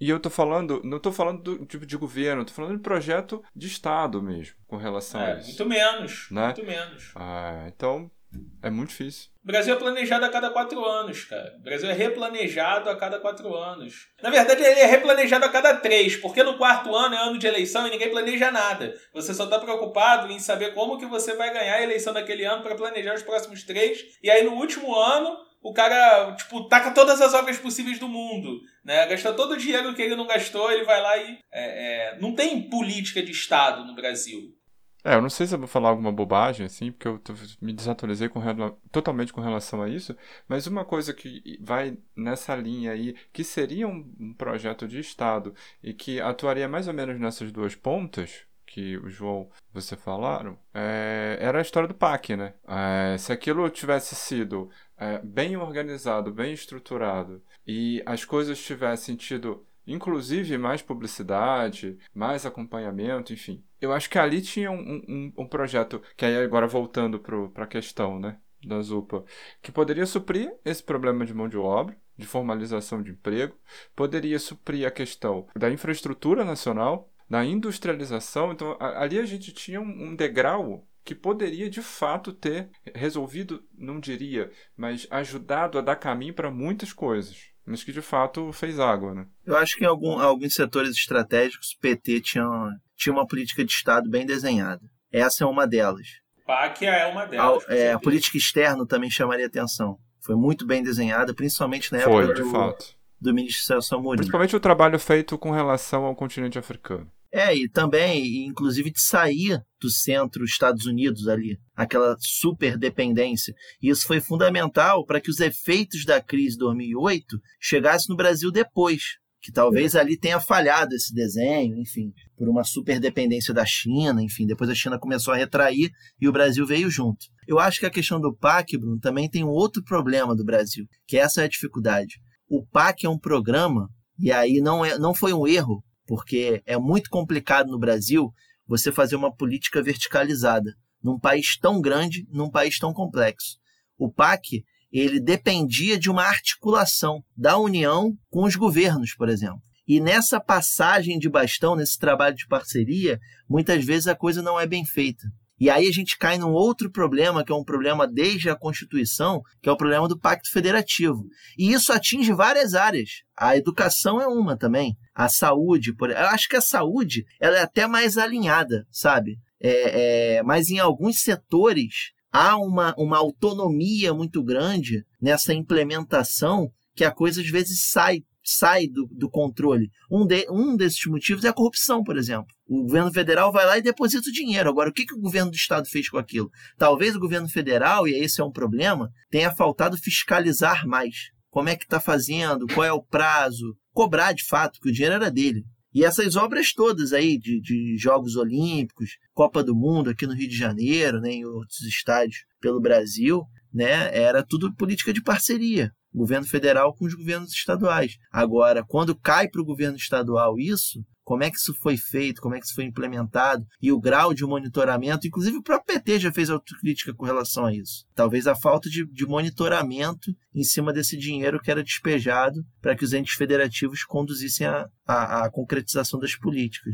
e eu tô falando, não tô falando do tipo de governo, tô falando de projeto de Estado mesmo, com relação a É, isso. muito menos. Né? Muito menos. Ah, então, é muito difícil. O Brasil é planejado a cada quatro anos, cara. O Brasil é replanejado a cada quatro anos. Na verdade, ele é replanejado a cada três, porque no quarto ano é ano de eleição e ninguém planeja nada. Você só está preocupado em saber como que você vai ganhar a eleição daquele ano para planejar os próximos três. E aí, no último ano, o cara, tipo, taca todas as obras possíveis do mundo. Né? Gasta todo o dinheiro que ele não gastou, ele vai lá e... é, é, Não tem política de Estado no Brasil. É, eu não sei se eu vou falar alguma bobagem, assim, porque eu me desatualizei com totalmente com relação a isso, mas uma coisa que vai nessa linha aí, que seria um projeto de Estado e que atuaria mais ou menos nessas duas pontas, que o João você falaram, é, era a história do PAC, né? É, se aquilo tivesse sido é, bem organizado, bem estruturado e as coisas tivessem tido inclusive mais publicidade, mais acompanhamento, enfim. Eu acho que ali tinha um, um, um projeto, que aí agora voltando para a questão né, da Zupa, que poderia suprir esse problema de mão de obra, de formalização de emprego, poderia suprir a questão da infraestrutura nacional, da industrialização. Então, a- ali a gente tinha um, um degrau que poderia de fato ter resolvido, não diria, mas ajudado a dar caminho para muitas coisas. Mas que de fato fez água, né? eu acho que em algum, alguns setores estratégicos o PT tinha, tinha uma política de Estado bem desenhada. Essa é uma delas. PAC é uma A, delas. com é, a política externa também chamaria atenção. Foi muito bem desenhada, principalmente na Foi, época de do, fato. do ministro Celso Amorim. Principalmente o trabalho feito com relação ao continente africano. É, e também, inclusive, de sair do centro Estados Unidos ali, aquela super dependência. E isso foi fundamental para que os efeitos da crise de 2008 chegassem no Brasil depois. Que talvez ali tenha falhado esse desenho, enfim, por uma super dependência da China, enfim, depois a China começou a retrair e o Brasil veio junto. Eu acho que a questão do PAC, Bruno, também tem um outro problema do Brasil, que essa é a dificuldade. O PAC é um programa, e aí não, é, não foi um erro, porque é muito complicado no Brasil você fazer uma política verticalizada num país tão grande, num país tão complexo. O PAC ele dependia de uma articulação da União com os governos, por exemplo. E nessa passagem de bastão, nesse trabalho de parceria, muitas vezes a coisa não é bem feita. E aí a gente cai num outro problema, que é um problema desde a Constituição, que é o problema do Pacto Federativo. E isso atinge várias áreas. A educação é uma também. A saúde, por... eu acho que a saúde ela é até mais alinhada, sabe? É, é... Mas em alguns setores há uma, uma autonomia muito grande nessa implementação que a coisa às vezes sai sai do, do controle. Um, de, um desses motivos é a corrupção, por exemplo. O governo federal vai lá e deposita o dinheiro. Agora, o que, que o governo do estado fez com aquilo? Talvez o governo federal, e esse é um problema, tenha faltado fiscalizar mais. Como é que está fazendo? Qual é o prazo? Cobrar de fato, que o dinheiro era dele. E essas obras todas aí de, de Jogos Olímpicos, Copa do Mundo aqui no Rio de Janeiro, né, em outros estádios pelo Brasil, né, era tudo política de parceria governo federal com os governos estaduais. Agora, quando cai para o governo estadual isso, como é que isso foi feito, como é que isso foi implementado e o grau de monitoramento, inclusive o próprio PT já fez autocrítica com relação a isso. Talvez a falta de, de monitoramento em cima desse dinheiro que era despejado para que os entes federativos conduzissem a, a, a concretização das políticas.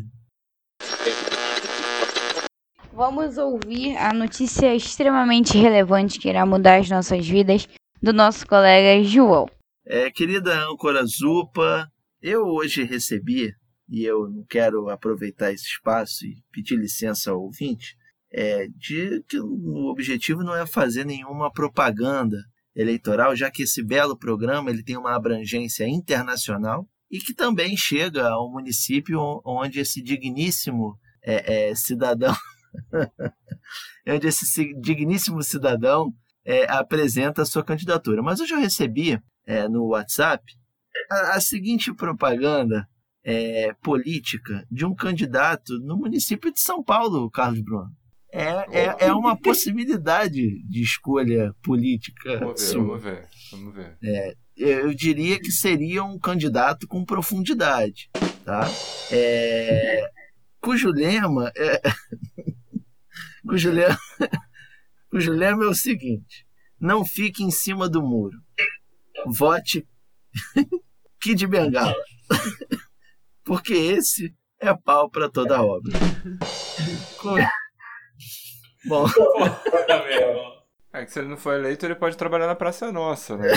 Vamos ouvir a notícia extremamente relevante que irá mudar as nossas vidas do nosso colega João. É, querida âncora Zupa, eu hoje recebi, e eu não quero aproveitar esse espaço e pedir licença ao ouvinte, é, de que o objetivo não é fazer nenhuma propaganda eleitoral, já que esse belo programa ele tem uma abrangência internacional e que também chega ao município onde esse digníssimo é, é, cidadão, onde esse digníssimo cidadão é, apresenta a sua candidatura. Mas hoje eu recebi é, no WhatsApp a, a seguinte propaganda é, política de um candidato no município de São Paulo, Carlos Bruno. É, é, é uma possibilidade de escolha política. Vamos ver, sua. vamos ver. Vamos ver. É, eu diria que seria um candidato com profundidade, tá? É, cujo lema é, cujo lema cujo lema é o seguinte: não fique em cima do muro. Vote Kid Bengala. Porque esse é pau para toda obra. Com- Bom? É que se ele não for eleito, ele pode trabalhar na Praça Nossa, né?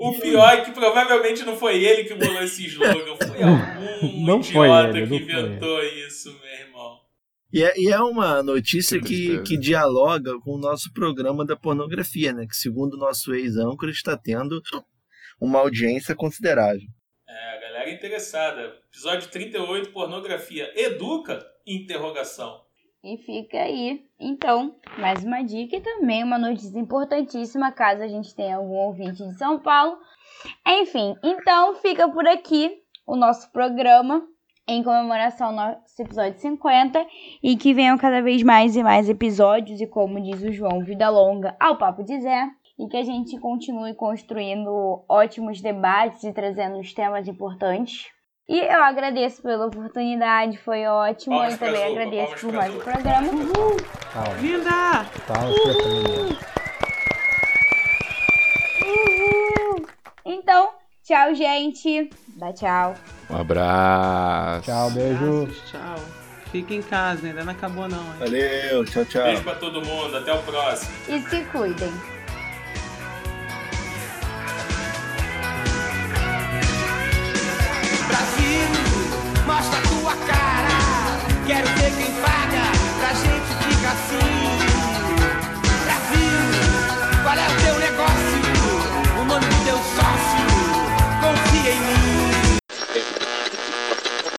O pior é que provavelmente não foi ele que bolou esse slogan, foi algum Não foi idiota ele, que não foi inventou isso, meu irmão. E é, e é uma notícia Que que, que dialoga com o nosso programa da pornografia, né? Que segundo o nosso ex-âncora está tendo uma audiência considerável. É, a galera interessada. Episódio 38, pornografia. Educa? Interrogação. E fica aí, então, mais uma dica e também uma notícia importantíssima, caso a gente tenha algum ouvinte de São Paulo. Enfim, então fica por aqui o nosso programa em comemoração ao nosso episódio 50 e que venham cada vez mais e mais episódios e como diz o João, vida longa ao Papo de Zé e que a gente continue construindo ótimos debates e trazendo os temas importantes. E eu agradeço pela oportunidade, foi ótimo Palmas e também agradeço por mais um programa. Uhul. Calma, Linda! Uhul. Tchau, gente. Dá tchau. Um abraço. Tchau, beijo. Tchau. Fica em casa, ainda não acabou não. Hein? Valeu, tchau, tchau. Beijo pra todo mundo, até o próximo. E se cuidem. Brasil, mostra tua cara. Quero ver quem paga pra gente ficar assim. Brasil, qual é o teu negócio?